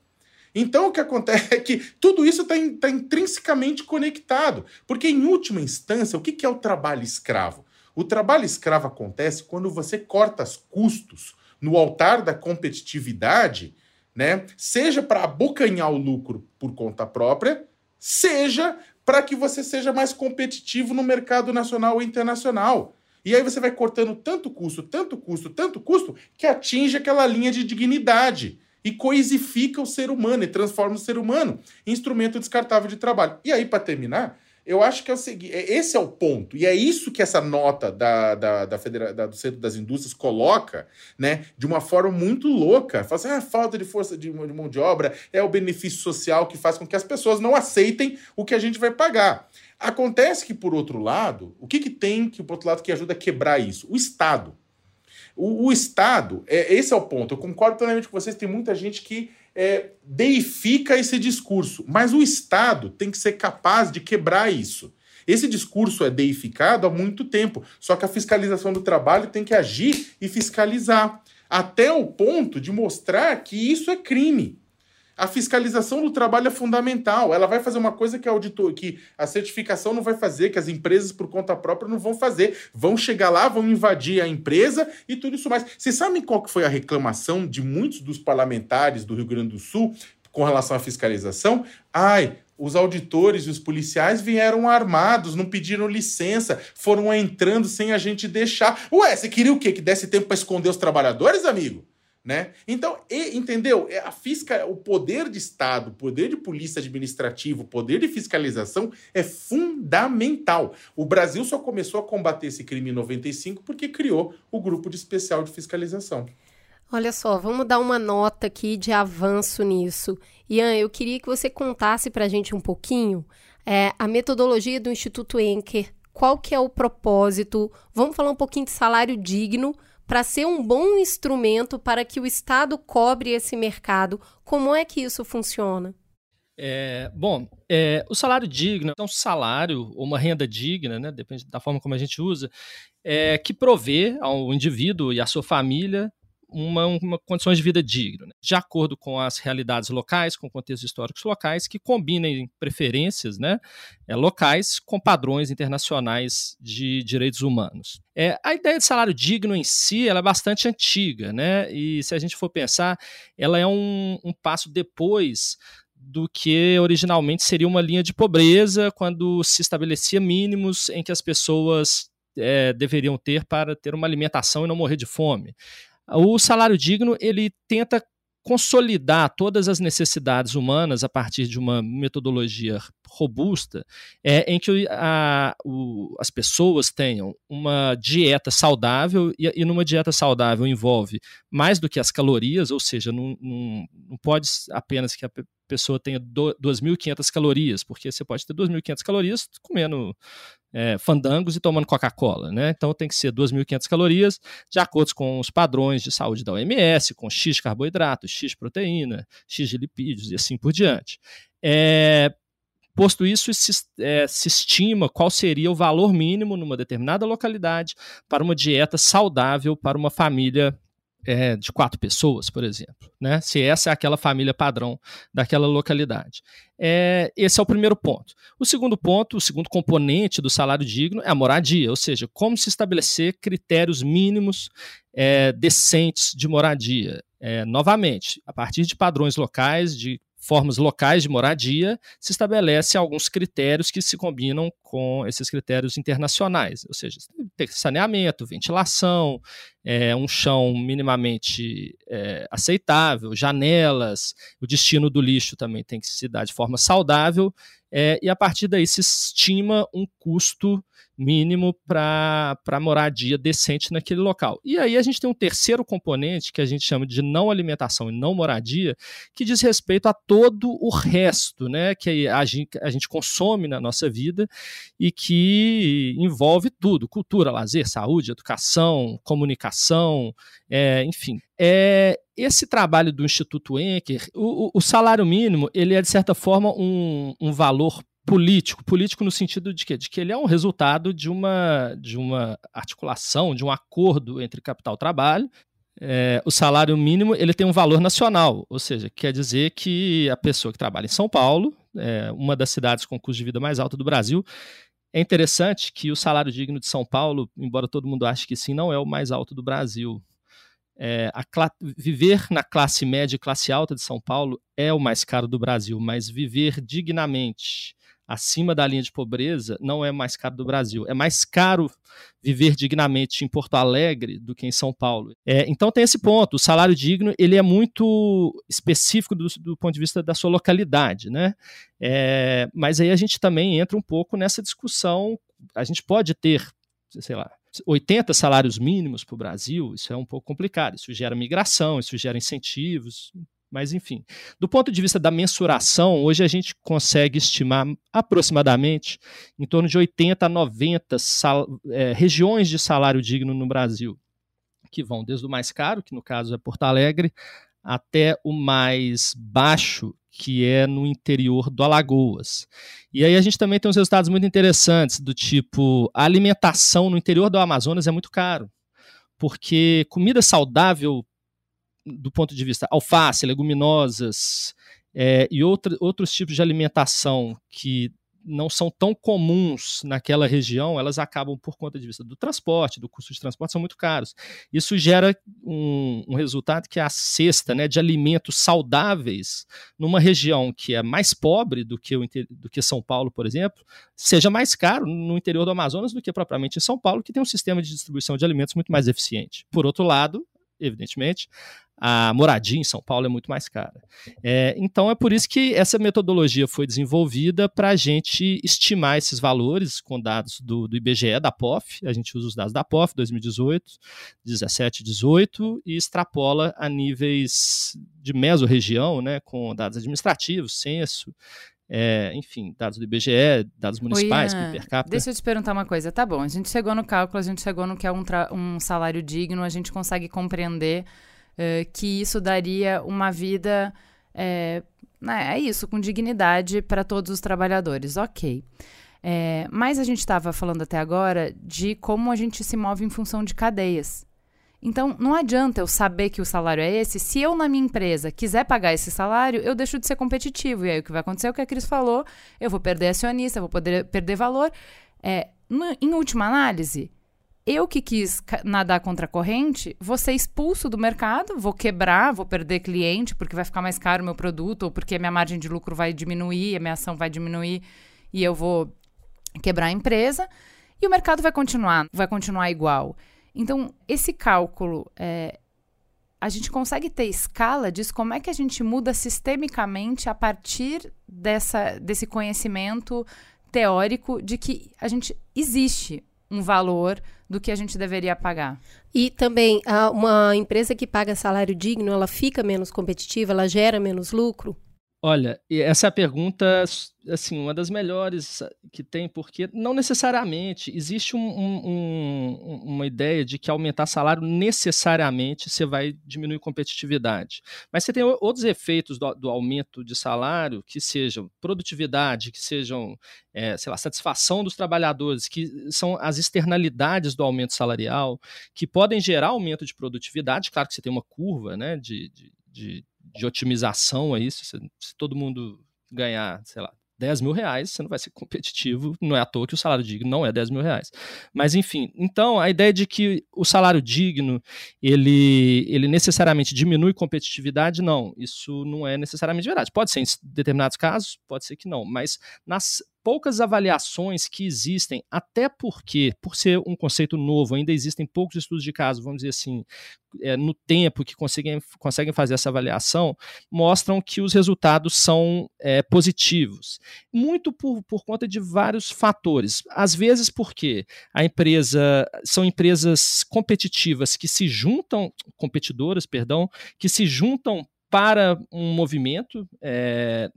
Então, o que acontece é que tudo isso está tá intrinsecamente conectado. Porque, em última instância, o que, que é o trabalho escravo? O trabalho escravo acontece quando você corta os custos no altar da competitividade, né? seja para abocanhar o lucro por conta própria, seja para que você seja mais competitivo no mercado nacional ou internacional. E aí você vai cortando tanto custo, tanto custo, tanto custo, que atinge aquela linha de dignidade e coisifica o ser humano e transforma o ser humano em instrumento descartável de trabalho. E aí, para terminar, eu acho que é o seguinte, é, esse é o ponto, e é isso que essa nota da, da, da, Federa da do Centro das Indústrias coloca, né, de uma forma muito louca. Fala assim, ah, falta de força de, de mão de obra é o benefício social que faz com que as pessoas não aceitem o que a gente vai pagar. Acontece que, por outro lado, o que, que tem que, por outro lado, que ajuda a quebrar isso? O Estado. O, o Estado, é, esse é o ponto. Eu concordo plenamente com vocês, tem muita gente que é, deifica esse discurso, mas o Estado tem que ser capaz de quebrar isso. Esse discurso é deificado há muito tempo, só que a fiscalização do trabalho tem que agir e fiscalizar, até o ponto de mostrar que isso é crime. A fiscalização do trabalho é fundamental. Ela vai fazer uma coisa que a auditor, que a certificação não vai fazer, que as empresas por conta própria não vão fazer. Vão chegar lá, vão invadir a empresa e tudo isso mais. Vocês sabem qual que foi a reclamação de muitos dos parlamentares do Rio Grande do Sul com relação à fiscalização? Ai, os auditores e os policiais vieram armados, não pediram licença, foram entrando sem a gente deixar. Ué, você queria o quê? Que desse tempo para esconder os trabalhadores, amigo? Né? Então, e, entendeu? É, a fisca, o poder de Estado, o poder de polícia administrativa, o poder de fiscalização é fundamental. O Brasil só começou a combater esse crime em 95 porque criou o grupo de especial de fiscalização. Olha só, vamos dar uma nota aqui de avanço nisso. Ian, eu queria que você contasse para a gente um pouquinho é, a metodologia do Instituto Enker, qual que é o propósito, vamos falar um pouquinho de salário digno, para ser um bom instrumento para que o Estado cobre esse mercado. Como é que isso funciona? É, bom, é, o salário digno é um salário ou uma renda digna, né, depende da forma como a gente usa, é, que provê ao indivíduo e à sua família uma, uma condições de vida digna, né? de acordo com as realidades locais, com contextos históricos locais, que combinem preferências né, é, locais com padrões internacionais de direitos humanos. É, a ideia de salário digno em si ela é bastante antiga, né? e se a gente for pensar, ela é um, um passo depois do que originalmente seria uma linha de pobreza, quando se estabelecia mínimos em que as pessoas é, deveriam ter para ter uma alimentação e não morrer de fome. O salário digno ele tenta consolidar todas as necessidades humanas a partir de uma metodologia robusta, é, em que a, o, as pessoas tenham uma dieta saudável, e, e, numa dieta saudável envolve mais do que as calorias, ou seja, não, não, não pode apenas que a pessoa tenha 2.500 calorias, porque você pode ter 2.500 calorias comendo é, fandangos e tomando Coca-Cola, né? Então tem que ser 2.500 calorias, de acordo com os padrões de saúde da OMS, com X carboidrato, X proteína, X de lipídios e assim por diante. É, Posto isso, se, é, se, estima qual seria o valor mínimo numa determinada localidade para uma dieta saudável para uma família é, de quatro pessoas, por exemplo, né? se essa é aquela família padrão daquela localidade. É, esse é o primeiro ponto. O segundo ponto, o segundo componente do salário digno é a moradia, ou seja, como se estabelecer critérios mínimos é, decentes de moradia. É, novamente, a partir de padrões locais, de formas locais de moradia, se estabelece alguns critérios que se combinam com esses critérios internacionais, ou seja, saneamento, ventilação, é, um chão minimamente é, aceitável, janelas, o destino do lixo também tem que se dar de forma saudável, é, e a partir daí se estima um custo mínimo para moradia decente naquele local. E aí a gente tem um terceiro componente que a gente chama de não alimentação e não moradia, que diz respeito a todo o resto né, que a gente, a gente consome na nossa vida e que envolve tudo: cultura, lazer, saúde, educação, comunicação, é, enfim. É, esse trabalho do Instituto Enker, o, o, salário mínimo, ele é, de certa forma, um, um valor político, político no sentido de que, de que ele é um resultado de uma, de uma articulação, de um acordo entre capital e trabalho. É, o salário mínimo ele tem um valor nacional, ou seja, quer dizer que a pessoa que trabalha em São Paulo, é, uma das cidades com custo de vida mais alto do Brasil, é interessante que o salário digno de São Paulo, embora todo mundo ache que sim, não é o mais alto do Brasil. É, viver na classe média e classe alta de São Paulo é o mais caro do Brasil, mas viver dignamente acima da linha de pobreza não é mais caro do Brasil. É mais caro viver dignamente em Porto Alegre do que em São Paulo. É, então tem esse ponto. O salário digno ele é muito específico do, do ponto de vista da sua localidade, né? É, mas aí a gente também entra um pouco nessa discussão. A gente pode ter, sei lá, 80 salários mínimos para o Brasil, isso é um pouco complicado. Isso gera migração, isso gera incentivos, mas, enfim, do ponto de vista da mensuração, hoje a gente consegue estimar aproximadamente em torno de 80 a 90 é, regiões de salário digno no Brasil, que vão desde o mais caro, que no caso é Porto Alegre, até o mais baixo, que é no interior do Alagoas. E aí a gente também tem uns resultados muito interessantes, do tipo, a alimentação no interior do Amazonas é muito caro, porque comida saudável do ponto de vista alface, leguminosas é, e outra, outros tipos de alimentação que não são tão comuns naquela região, elas acabam, por conta de vista do transporte, do custo de transporte, são muito caros. Isso gera um, um resultado que é a cesta né, de alimentos saudáveis numa região que é mais pobre do que, o, do que São Paulo, por exemplo, seja mais caro no interior do Amazonas do que propriamente em São Paulo, que tem um sistema de distribuição de alimentos muito mais eficiente. Por outro lado, evidentemente, a moradia em São Paulo é muito mais cara. É, então é por isso que essa metodologia foi desenvolvida para a gente estimar esses valores com dados do, do, IBGE, da POF. A gente usa os dados da POF 2018, 17, 18 e extrapola a níveis de mesorregião, né, com dados administrativos, censo, é, enfim, dados do IBGE, dados municipais, Oi, per capita. Deixa eu te perguntar uma coisa. Tá bom, a gente chegou no cálculo, a gente chegou no que é um, um salário digno, a gente consegue compreender uh, que isso daria uma vida. É, é isso, com dignidade para todos os trabalhadores. Ok. É, mas a gente estava falando até agora de como a gente se move em função de cadeias. Então, não adianta eu saber que o salário é esse. Se eu, na minha empresa, quiser pagar esse salário, eu deixo de ser competitivo. E aí o que vai acontecer é o que a Cris falou: eu vou perder acionista, vou poder perder valor. É, no, em última análise, eu que quis nadar contra a corrente, vou ser expulso do mercado, vou quebrar, vou perder cliente, porque vai ficar mais caro o meu produto, ou porque a minha margem de lucro vai diminuir, a minha ação vai diminuir e eu vou quebrar a empresa. E o mercado vai continuar, vai continuar igual. Então, esse cálculo, é, a gente consegue ter escala disso, como é que a gente muda sistemicamente a partir dessa, desse conhecimento teórico de que a gente existe um valor do que a gente deveria pagar. E também, uma empresa que paga salário digno, ela fica menos competitiva, ela gera menos lucro? Olha, essa é a pergunta, assim, uma das melhores que tem, porque não necessariamente existe um, um, uma ideia de que aumentar salário necessariamente você vai diminuir competitividade. Mas você tem outros efeitos do, do aumento de salário que sejam produtividade, que sejam, é, sei lá, satisfação dos trabalhadores, que são as externalidades do aumento salarial, que podem gerar aumento de produtividade. Claro que você tem uma curva, né, de, de, de de otimização aí, se, se todo mundo ganhar, sei lá, 10 mil reais, você não vai ser competitivo, não é à toa que o salário digno não é 10 mil reais. Mas, enfim, então a ideia de que o salário digno ele, ele necessariamente diminui competitividade, não, isso não é necessariamente verdade. Pode ser em determinados casos, pode ser que não, mas nas poucas avaliações que existem, até porque, por ser um conceito novo, ainda existem poucos estudos de caso, vamos dizer assim, é, no tempo que conseguem, conseguem fazer essa avaliação, mostram que os resultados são é, positivos. Muito por, por conta de vários fatores. Às vezes, porque a empresa são empresas competitivas que se juntam, competidoras, perdão, que se juntam para um movimento é,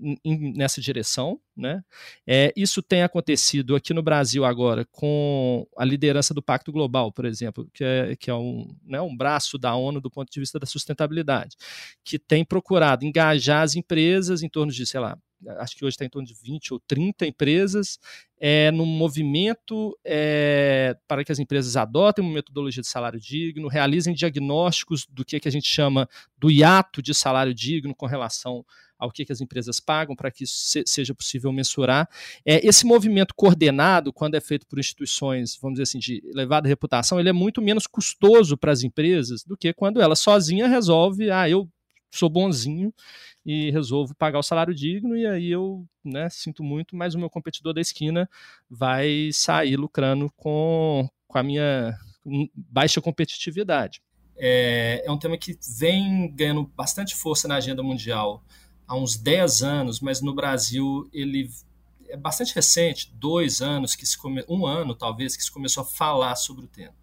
nessa direção. Né? É, isso tem acontecido aqui no Brasil agora com a liderança do Pacto Global, por exemplo, que é, que é um, né, um braço da ONU do ponto de vista da sustentabilidade, que tem procurado engajar as empresas em torno de, sei lá, acho que hoje está em torno de 20 ou 30 empresas, é, no movimento é, para que as empresas adotem uma metodologia de salário digno, realizem diagnósticos do que, que a gente chama do hiato de salário digno com relação ao que, que as empresas pagam, para que se, seja possível mensurar. É, esse movimento coordenado, quando é feito por instituições, vamos dizer assim, de elevada reputação, ele é muito menos custoso para as empresas do que quando ela sozinha resolve, ah, eu sou bonzinho e resolvo pagar o salário digno, e aí eu né, sinto muito, mas o meu competidor da esquina vai sair lucrando com, com a minha baixa competitividade. É, é um tema que vem ganhando bastante força na agenda mundial há uns 10 anos, mas no Brasil ele é bastante recente, dois anos, que se come, um ano talvez, que se começou a falar sobre o tema.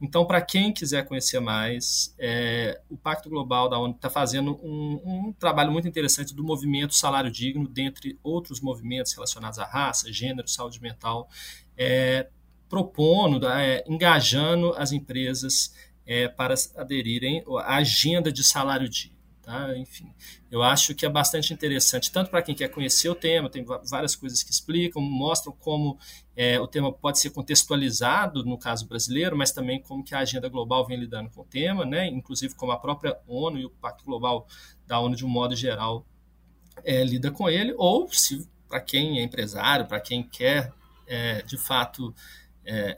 Então, para quem quiser conhecer mais, é, o Pacto Global da ONU está fazendo um, um, trabalho muito interessante do movimento salário digno, dentre outros movimentos relacionados à raça, gênero, saúde mental, é, propondo, é, engajando as empresas é, para aderirem à agenda de salário digno. Tá? Enfim, eu acho que é bastante interessante, tanto para quem quer conhecer o tema, tem várias coisas que explicam, mostram como é, o tema pode ser contextualizado no caso brasileiro, mas também como que a agenda global vem lidando com o tema, né? inclusive como a própria ONU e o Pacto Global da ONU, de um modo geral, é, lida com ele, ou se para quem é empresário, para quem quer, é, de fato, é,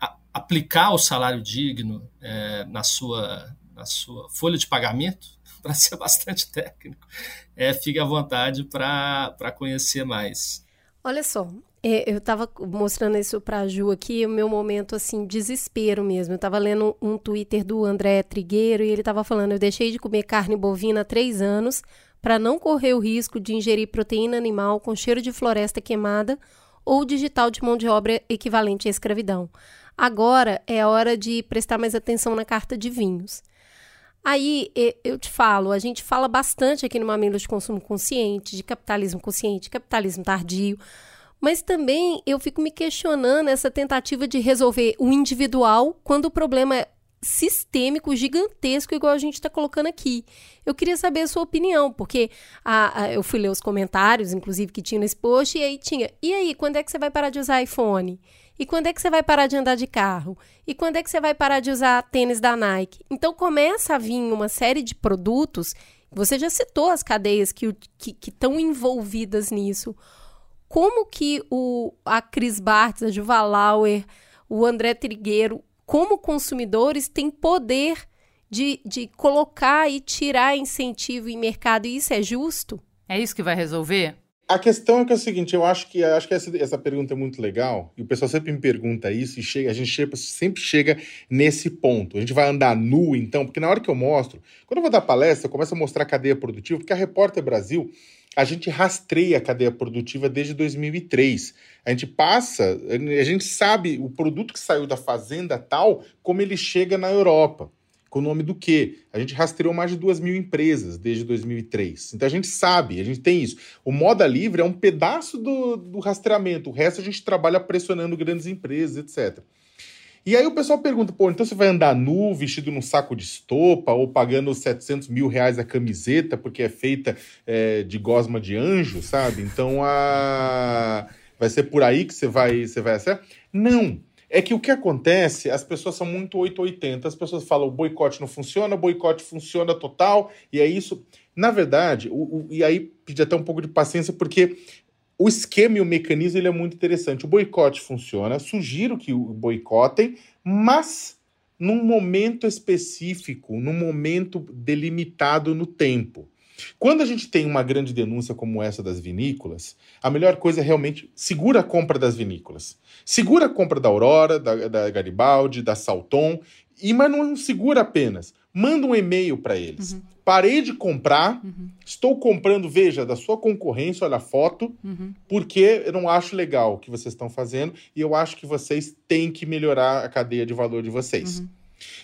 a, aplicar o salário digno é, na sua na sua folha de pagamento, para ser bastante técnico, é, fique à vontade para conhecer mais. Olha só, é, eu estava mostrando isso para a Ju aqui, o meu momento, assim, desespero mesmo. Eu estava lendo um Twitter do André Trigueiro e ele estava falando, eu deixei de comer carne bovina há três anos para não correr o risco de ingerir proteína animal com cheiro de floresta queimada ou digital de mão de obra equivalente à escravidão. Agora é hora de prestar mais atenção na carta de vinhos. Aí eu te falo, a gente fala bastante aqui no Mamilos de Consumo Consciente, de capitalismo consciente, capitalismo tardio, mas também eu fico me questionando essa tentativa de resolver o individual quando o problema é sistêmico, gigantesco, igual a gente está colocando aqui. Eu queria saber a sua opinião, porque a, a, eu fui ler os comentários, inclusive, que tinha nesse post, e aí tinha, e aí, quando é que você vai parar de usar iPhone? E quando é que você vai parar de andar de carro? E quando é que você vai parar de usar tênis da Nike? Então começa a vir uma série de produtos. Você já citou as cadeias que estão envolvidas nisso. Como que o, a Cris Bartz, a Juva Lauer, o André Trigueiro, como consumidores, têm poder de, de colocar e tirar incentivo em mercado, e isso é justo? É isso que vai resolver? A questão é que é o seguinte, eu acho que acho que essa, essa pergunta é muito legal, e o pessoal sempre me pergunta isso, e chega, a gente chega, sempre chega nesse ponto. A gente vai andar nu, então, porque na hora que eu mostro, quando eu vou dar palestra, eu começo a mostrar a cadeia produtiva, porque a Repórter Brasil, a gente rastreia a cadeia produtiva desde 2003. A gente passa, a gente sabe o produto que saiu da fazenda tal, como ele chega na Europa. Com o nome do quê? A gente rastreou mais de duas mil empresas desde 2003. Então a gente sabe, a gente tem isso. O Moda Livre é um pedaço do, do rastreamento, o resto a gente trabalha pressionando grandes empresas, etc. E aí o pessoal pergunta, pô, então você vai andar nu, vestido num saco de estopa, ou pagando 700 mil reais a camiseta, porque é feita é, de gosma de anjo, sabe? Então a... vai ser por aí que você vai, você vai acertar? Não. É que o que acontece, as pessoas são muito 880. As pessoas falam boicote não funciona, boicote funciona total, e é isso. Na verdade, o, o, e aí pedi até um pouco de paciência, porque o esquema e o mecanismo ele é muito interessante. O boicote funciona, sugiro que o boicotem, mas num momento específico, num momento delimitado no tempo. Quando a gente tem uma grande denúncia como essa das vinícolas, a melhor coisa é realmente segura a compra das vinícolas. Segura a compra da Aurora, da, da Garibaldi, da Salton, e mas não segura apenas. Manda um e-mail para eles. Uhum. Parei de comprar, uhum. estou comprando, veja, da sua concorrência, olha a foto, uhum. porque eu não acho legal o que vocês estão fazendo e eu acho que vocês têm que melhorar a cadeia de valor de vocês.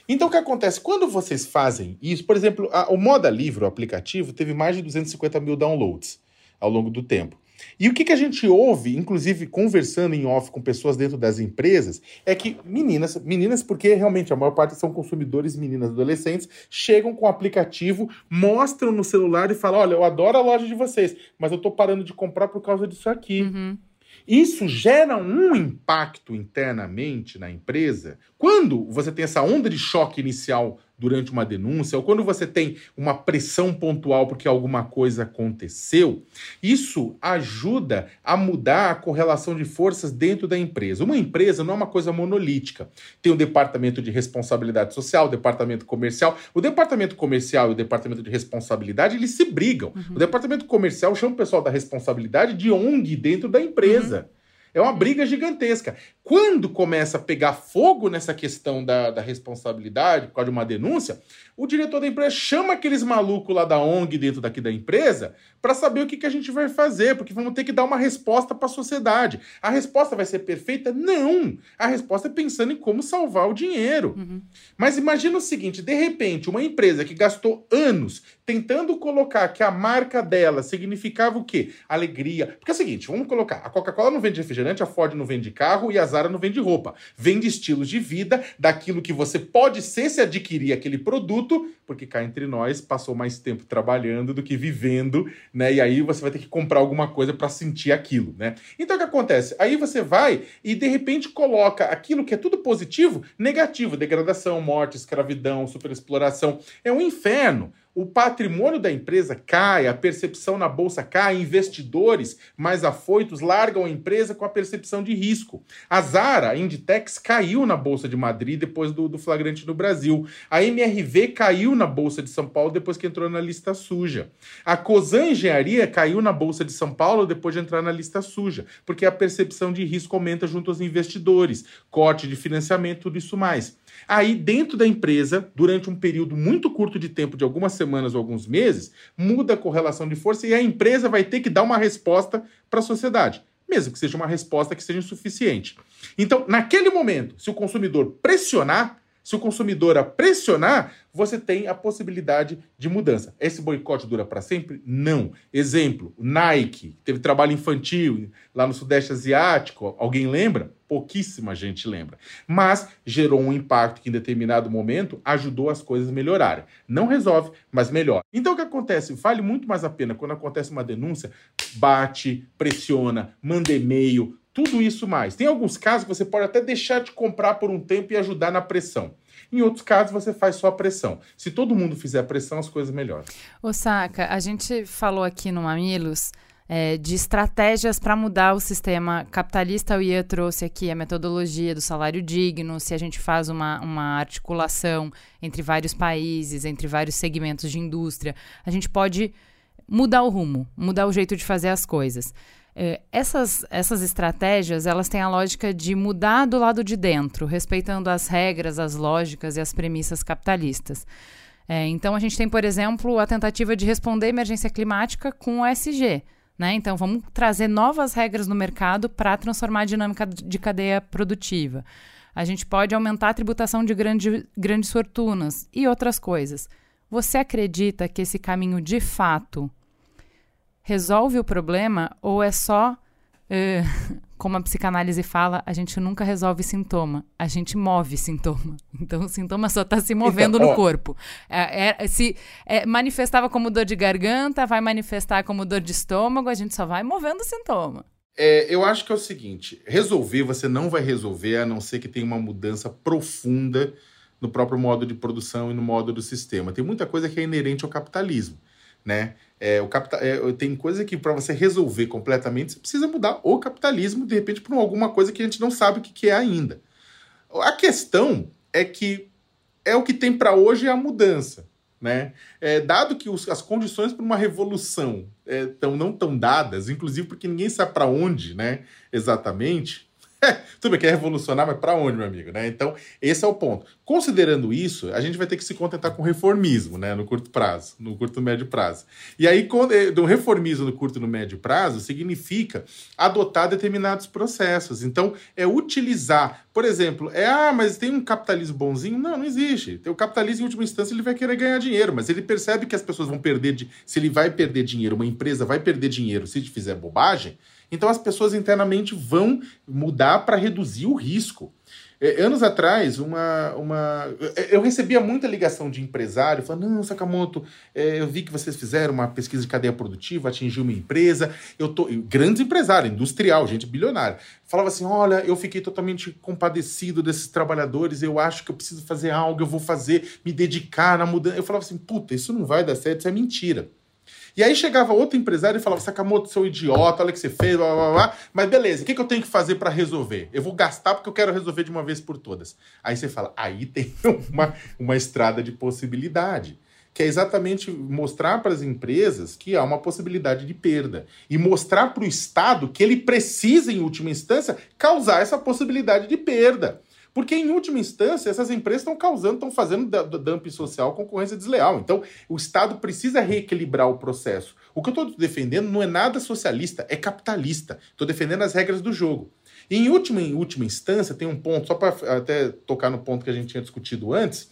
Então, o que acontece? Quando vocês fazem isso, por exemplo, a, o Moda Livre, o aplicativo, teve mais de 250 mil downloads ao longo do tempo. E o que, que a gente ouve, inclusive conversando em off com pessoas dentro das empresas, é que meninas, meninas, porque realmente a maior parte são consumidores, meninas, adolescentes, chegam com o aplicativo, mostram no celular e falam: Olha, eu adoro a loja de vocês, mas eu tô parando de comprar por causa disso aqui. Uhum. Isso gera um impacto internamente na empresa. Quando você tem essa onda de choque inicial durante uma denúncia, ou quando você tem uma pressão pontual porque alguma coisa aconteceu, isso ajuda a mudar a correlação de forças dentro da empresa. Uma empresa não é uma coisa monolítica. Tem o departamento de responsabilidade social, o departamento comercial. O departamento comercial e o departamento de responsabilidade, eles se brigam. Uhum. O departamento comercial chama o pessoal da responsabilidade de ONG dentro da empresa. Uhum. É uma briga gigantesca. Quando começa a pegar fogo nessa questão da, da responsabilidade, por causa de uma denúncia, o diretor da empresa chama aqueles malucos lá da ONG dentro daqui da empresa para saber o que, que a gente vai fazer, porque vamos ter que dar uma resposta para a sociedade. A resposta vai ser perfeita? Não! A resposta é pensando em como salvar o dinheiro. Uhum. Mas imagina o seguinte: de repente, uma empresa que gastou anos tentando colocar que a marca dela significava o quê? Alegria. Porque é o seguinte, vamos colocar: a Coca-Cola não vende refrigerante, a Ford não vende carro e a Zara não vende roupa. Vende estilos de vida, daquilo que você pode ser se adquirir aquele produto, porque cá entre nós passou mais tempo trabalhando do que vivendo, né? E aí você vai ter que comprar alguma coisa para sentir aquilo, né? Então o que acontece? Aí você vai e de repente coloca aquilo que é tudo positivo, negativo, degradação, morte, escravidão, superexploração. É um inferno o patrimônio da empresa cai, a percepção na bolsa cai, investidores mais afoitos largam a empresa com a percepção de risco. A Zara, a Inditex, caiu na bolsa de Madrid depois do, do flagrante no Brasil. A MRV caiu na bolsa de São Paulo depois que entrou na lista suja. A Cosan Engenharia caiu na bolsa de São Paulo depois de entrar na lista suja, porque a percepção de risco aumenta junto aos investidores, corte de financiamento, tudo isso mais. Aí, dentro da empresa, durante um período muito curto de tempo, de algumas semanas ou alguns meses, muda a correlação de força e a empresa vai ter que dar uma resposta para a sociedade, mesmo que seja uma resposta que seja insuficiente. Então, naquele momento, se o consumidor pressionar, se o consumidor a pressionar, você tem a possibilidade de mudança. Esse boicote dura para sempre? Não. Exemplo, Nike, teve trabalho infantil lá no Sudeste Asiático, alguém lembra? Pouquíssima gente lembra. Mas gerou um impacto que em determinado momento ajudou as coisas a melhorarem. Não resolve, mas melhora. Então o que acontece? Vale muito mais a pena quando acontece uma denúncia, bate, pressiona, manda e-mail, tudo isso mais. Tem alguns casos que você pode até deixar de comprar por um tempo e ajudar na pressão. Em outros casos, você faz só a pressão. Se todo mundo fizer a pressão, as coisas melhoram. Osaka, a gente falou aqui no Mamilos é, de estratégias para mudar o sistema capitalista. O Ian trouxe aqui a metodologia do salário digno, se a gente faz uma, uma articulação entre vários países, entre vários segmentos de indústria, a gente pode mudar o rumo, mudar o jeito de fazer as coisas. É, essas, essas estratégias elas têm a lógica de mudar do lado de dentro, respeitando as regras, as lógicas e as premissas capitalistas. É, então, a gente tem, por exemplo, a tentativa de responder à emergência climática com o SG. Né? Então, vamos trazer novas regras no mercado para transformar a dinâmica de cadeia produtiva. A gente pode aumentar a tributação de grande, grandes fortunas e outras coisas. Você acredita que esse caminho de fato resolve o problema ou é só, uh, como a psicanálise fala, a gente nunca resolve sintoma, a gente move sintoma. Então o sintoma só está se movendo então, no ó, corpo. É, é, se é, manifestava como dor de garganta, vai manifestar como dor de estômago, a gente só vai movendo o sintoma. É, eu acho que é o seguinte: resolver você não vai resolver a não ser que tenha uma mudança profunda no próprio modo de produção e no modo do sistema. Tem muita coisa que é inerente ao capitalismo, né? É, o capital, é, tem coisa que para você resolver completamente, você precisa mudar o capitalismo, de repente, por alguma coisa que a gente não sabe o que, que é ainda. A questão é que é o que tem para hoje é a mudança. Né? É, dado que os, as condições para uma revolução é, tão, não estão dadas, inclusive porque ninguém sabe para onde né, exatamente, Tudo bem, quer revolucionar, mas para onde, meu amigo? Né? Então, esse é o ponto. Considerando isso, a gente vai ter que se contentar com reformismo, né? No curto prazo, no curto e médio prazo. E aí, eh, do reformismo no curto e no médio prazo, significa adotar determinados processos. Então, é utilizar, por exemplo, é, ah, mas tem um capitalismo bonzinho? Não, não existe. O capitalismo, em última instância, ele vai querer ganhar dinheiro, mas ele percebe que as pessoas vão perder, de, se ele vai perder dinheiro, uma empresa vai perder dinheiro se fizer bobagem, então as pessoas internamente vão mudar para reduzir o risco. É, anos atrás, uma, uma, é, eu recebia muita ligação de empresário falando: Não, Sakamoto, é, eu vi que vocês fizeram uma pesquisa de cadeia produtiva, atingiu uma empresa. Eu tô. Grandes empresários, industrial, gente bilionária. Falava assim: Olha, eu fiquei totalmente compadecido desses trabalhadores, eu acho que eu preciso fazer algo, eu vou fazer, me dedicar na mudança. Eu falava assim: Puta, isso não vai dar certo, isso é mentira. E aí chegava outro empresário e falava: Sakamoto, seu idiota, olha o que você fez, blá blá blá. Mas beleza, o que, que eu tenho que fazer para resolver? Eu vou gastar porque eu quero resolver de uma vez por todas. Aí você fala: aí tem uma, uma estrada de possibilidade que é exatamente mostrar para as empresas que há uma possibilidade de perda e mostrar para o Estado que ele precisa, em última instância, causar essa possibilidade de perda. Porque, em última instância, essas empresas estão causando, estão fazendo dumping social, concorrência desleal. Então, o Estado precisa reequilibrar o processo. O que eu estou defendendo não é nada socialista, é capitalista. Estou defendendo as regras do jogo. E, em última, em última instância, tem um ponto, só para até tocar no ponto que a gente tinha discutido antes,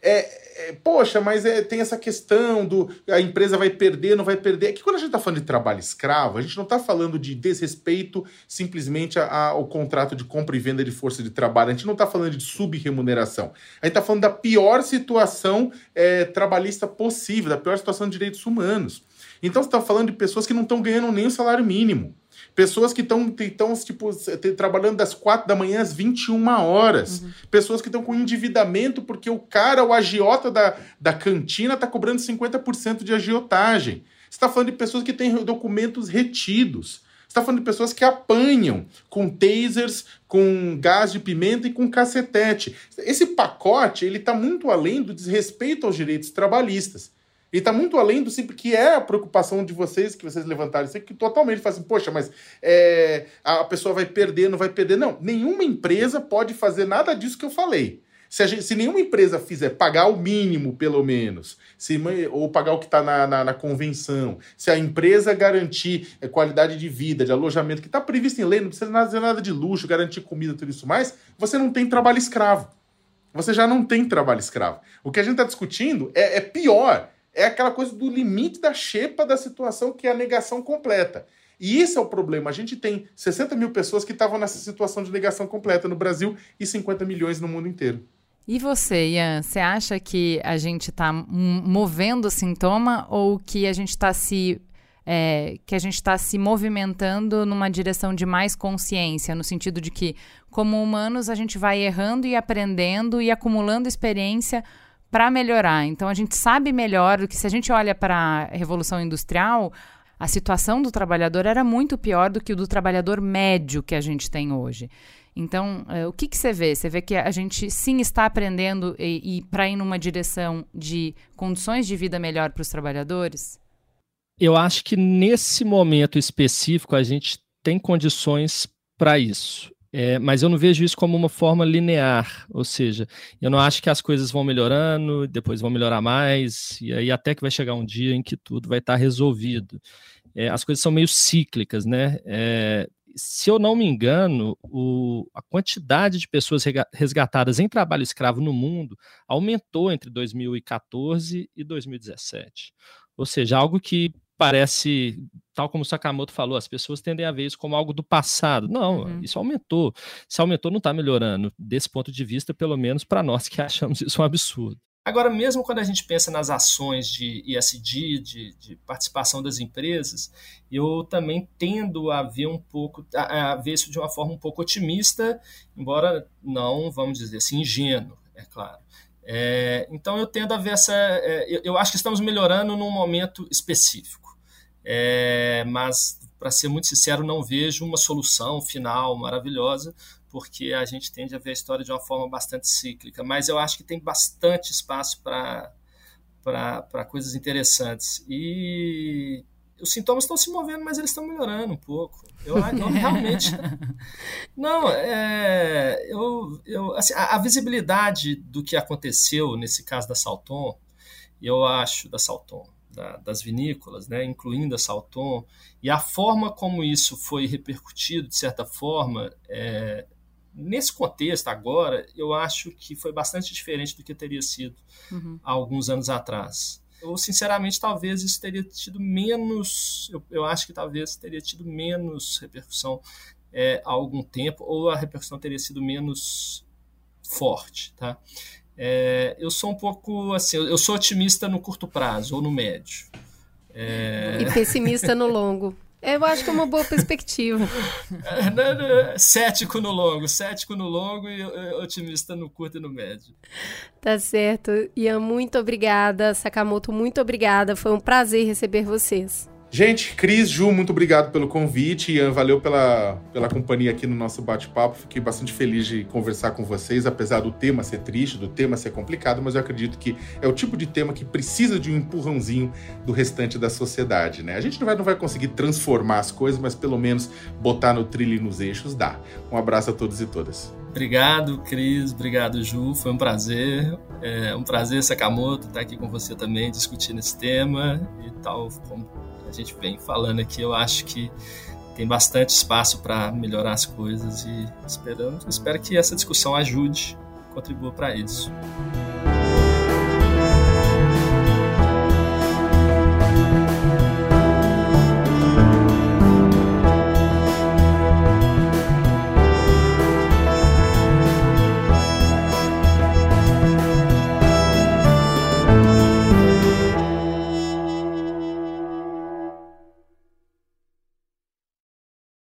é, é, poxa, mas é, tem essa questão do a empresa vai perder, não vai perder. É que quando a gente está falando de trabalho escravo, a gente não está falando de desrespeito simplesmente ao contrato de compra e venda de força de trabalho. A gente não está falando de subremuneração. A gente está falando da pior situação é, trabalhista possível, da pior situação de direitos humanos. Então você está falando de pessoas que não estão ganhando nem o salário mínimo. Pessoas que estão tipo, trabalhando das 4 da manhã às 21 horas. Uhum. Pessoas que estão com endividamento porque o cara, o agiota da, da cantina, está cobrando 50% de agiotagem. Você está falando de pessoas que têm documentos retidos. Você está falando de pessoas que apanham com tasers, com gás de pimenta e com cacetete. Esse pacote ele está muito além do desrespeito aos direitos trabalhistas. E está muito além do simples que é a preocupação de vocês, que vocês levantaram isso aqui, que totalmente faz assim, poxa, mas é, a pessoa vai perder, não vai perder. Não, nenhuma empresa pode fazer nada disso que eu falei. Se, gente, se nenhuma empresa fizer pagar o mínimo, pelo menos, se, ou pagar o que está na, na, na, convenção, se a empresa garantir é, qualidade de vida, de alojamento, que está previsto em lei, não precisa fazer nada de luxo, garantir comida, tudo isso mais, você não tem trabalho escravo. Você já não tem trabalho escravo. O que a gente está discutindo é, é pior é aquela coisa do limite da xepa da situação, que é a negação completa. E isso é o problema. A gente tem 60 mil pessoas que estavam nessa situação de negação completa no Brasil e 50 milhões no mundo inteiro. E você, Ian, você acha que a gente está movendo o sintoma ou que a gente está se é, que a gente está se movimentando numa direção de mais consciência, no sentido de que, como humanos, a gente vai errando e aprendendo e acumulando experiência para melhorar. Então a gente sabe melhor do que se a gente olha para a Revolução Industrial, a situação do trabalhador era muito pior do que o do trabalhador médio que a gente tem hoje. Então, uh, o que, que você vê? Você vê que a gente sim está aprendendo e, e para ir numa direção de condições de vida melhor para os trabalhadores? Eu acho que nesse momento específico a gente tem condições para isso. É, mas eu não vejo isso como uma forma linear, ou seja, eu não acho que as coisas vão melhorando, depois vão melhorar mais, e aí até que vai chegar um dia em que tudo vai estar resolvido. É, as coisas são meio cíclicas, né? É, se eu não me engano, o, a quantidade de pessoas resgatadas em trabalho escravo no mundo aumentou entre 2014 e 2017. Ou seja, algo que parece, tal como o Sakamoto falou, as pessoas tendem a ver isso como algo do passado. Não, uhum. isso aumentou. Se aumentou, não está melhorando. Desse ponto de vista, pelo menos para nós que achamos isso um absurdo. Agora, mesmo quando a gente pensa nas ações de ISD, de, de participação das empresas, eu também tendo a ver um pouco, a, a ver isso de uma forma um pouco otimista, embora não, vamos dizer assim, ingênuo, é claro. É, então eu tendo a ver essa. É, eu, eu, acho que estamos melhorando num momento específico. É, mas, para ser muito sincero, não vejo uma solução final maravilhosa, porque a gente tende a ver a história de uma forma bastante cíclica. Mas eu acho que tem bastante espaço para coisas interessantes. E os sintomas estão se movendo, mas eles estão melhorando um pouco. Eu, eu realmente. Não, é, eu, eu, assim, a, a, visibilidade do que aconteceu nesse caso da Salton, eu acho, da Salton, da, das vinícolas, né, incluindo a Salton, e a forma como isso foi repercutido, de certa forma, é, nesse contexto agora, eu acho que foi bastante diferente do que teria sido uhum. há alguns anos atrás eu sinceramente talvez isso teria tido menos, eu, eu acho que talvez teria tido menos repercussão é, há algum tempo, ou a repercussão teria sido menos forte, tá? É, eu sou um pouco assim, eu sou otimista no curto prazo ou no médio. É... E pessimista no longo. Eu acho que é uma boa perspectiva. cético no longo, cético no longo e otimista no curto e no médio. Tá certo. Ian, muito obrigada. Sakamoto, muito obrigada. Foi um prazer receber vocês. Gente, Cris, Ju, muito obrigado pelo convite. Ian, valeu pela, pela companhia aqui no nosso bate-papo. Fiquei bastante feliz de conversar com vocês, apesar do tema ser triste, do tema ser complicado, mas eu acredito que é o tipo de tema que precisa de um empurrãozinho do restante da sociedade, né? A gente não vai, não vai conseguir transformar as coisas, mas pelo menos botar no trilho e nos eixos dá. Um abraço a todos e todas. Obrigado, Cris. Obrigado, Ju. Foi um prazer. É um prazer, Sakamoto, estar aqui com você também, discutindo esse tema e tal, gente vem falando aqui, eu acho que tem bastante espaço para melhorar as coisas e esperamos, espero que essa discussão ajude, contribua para isso.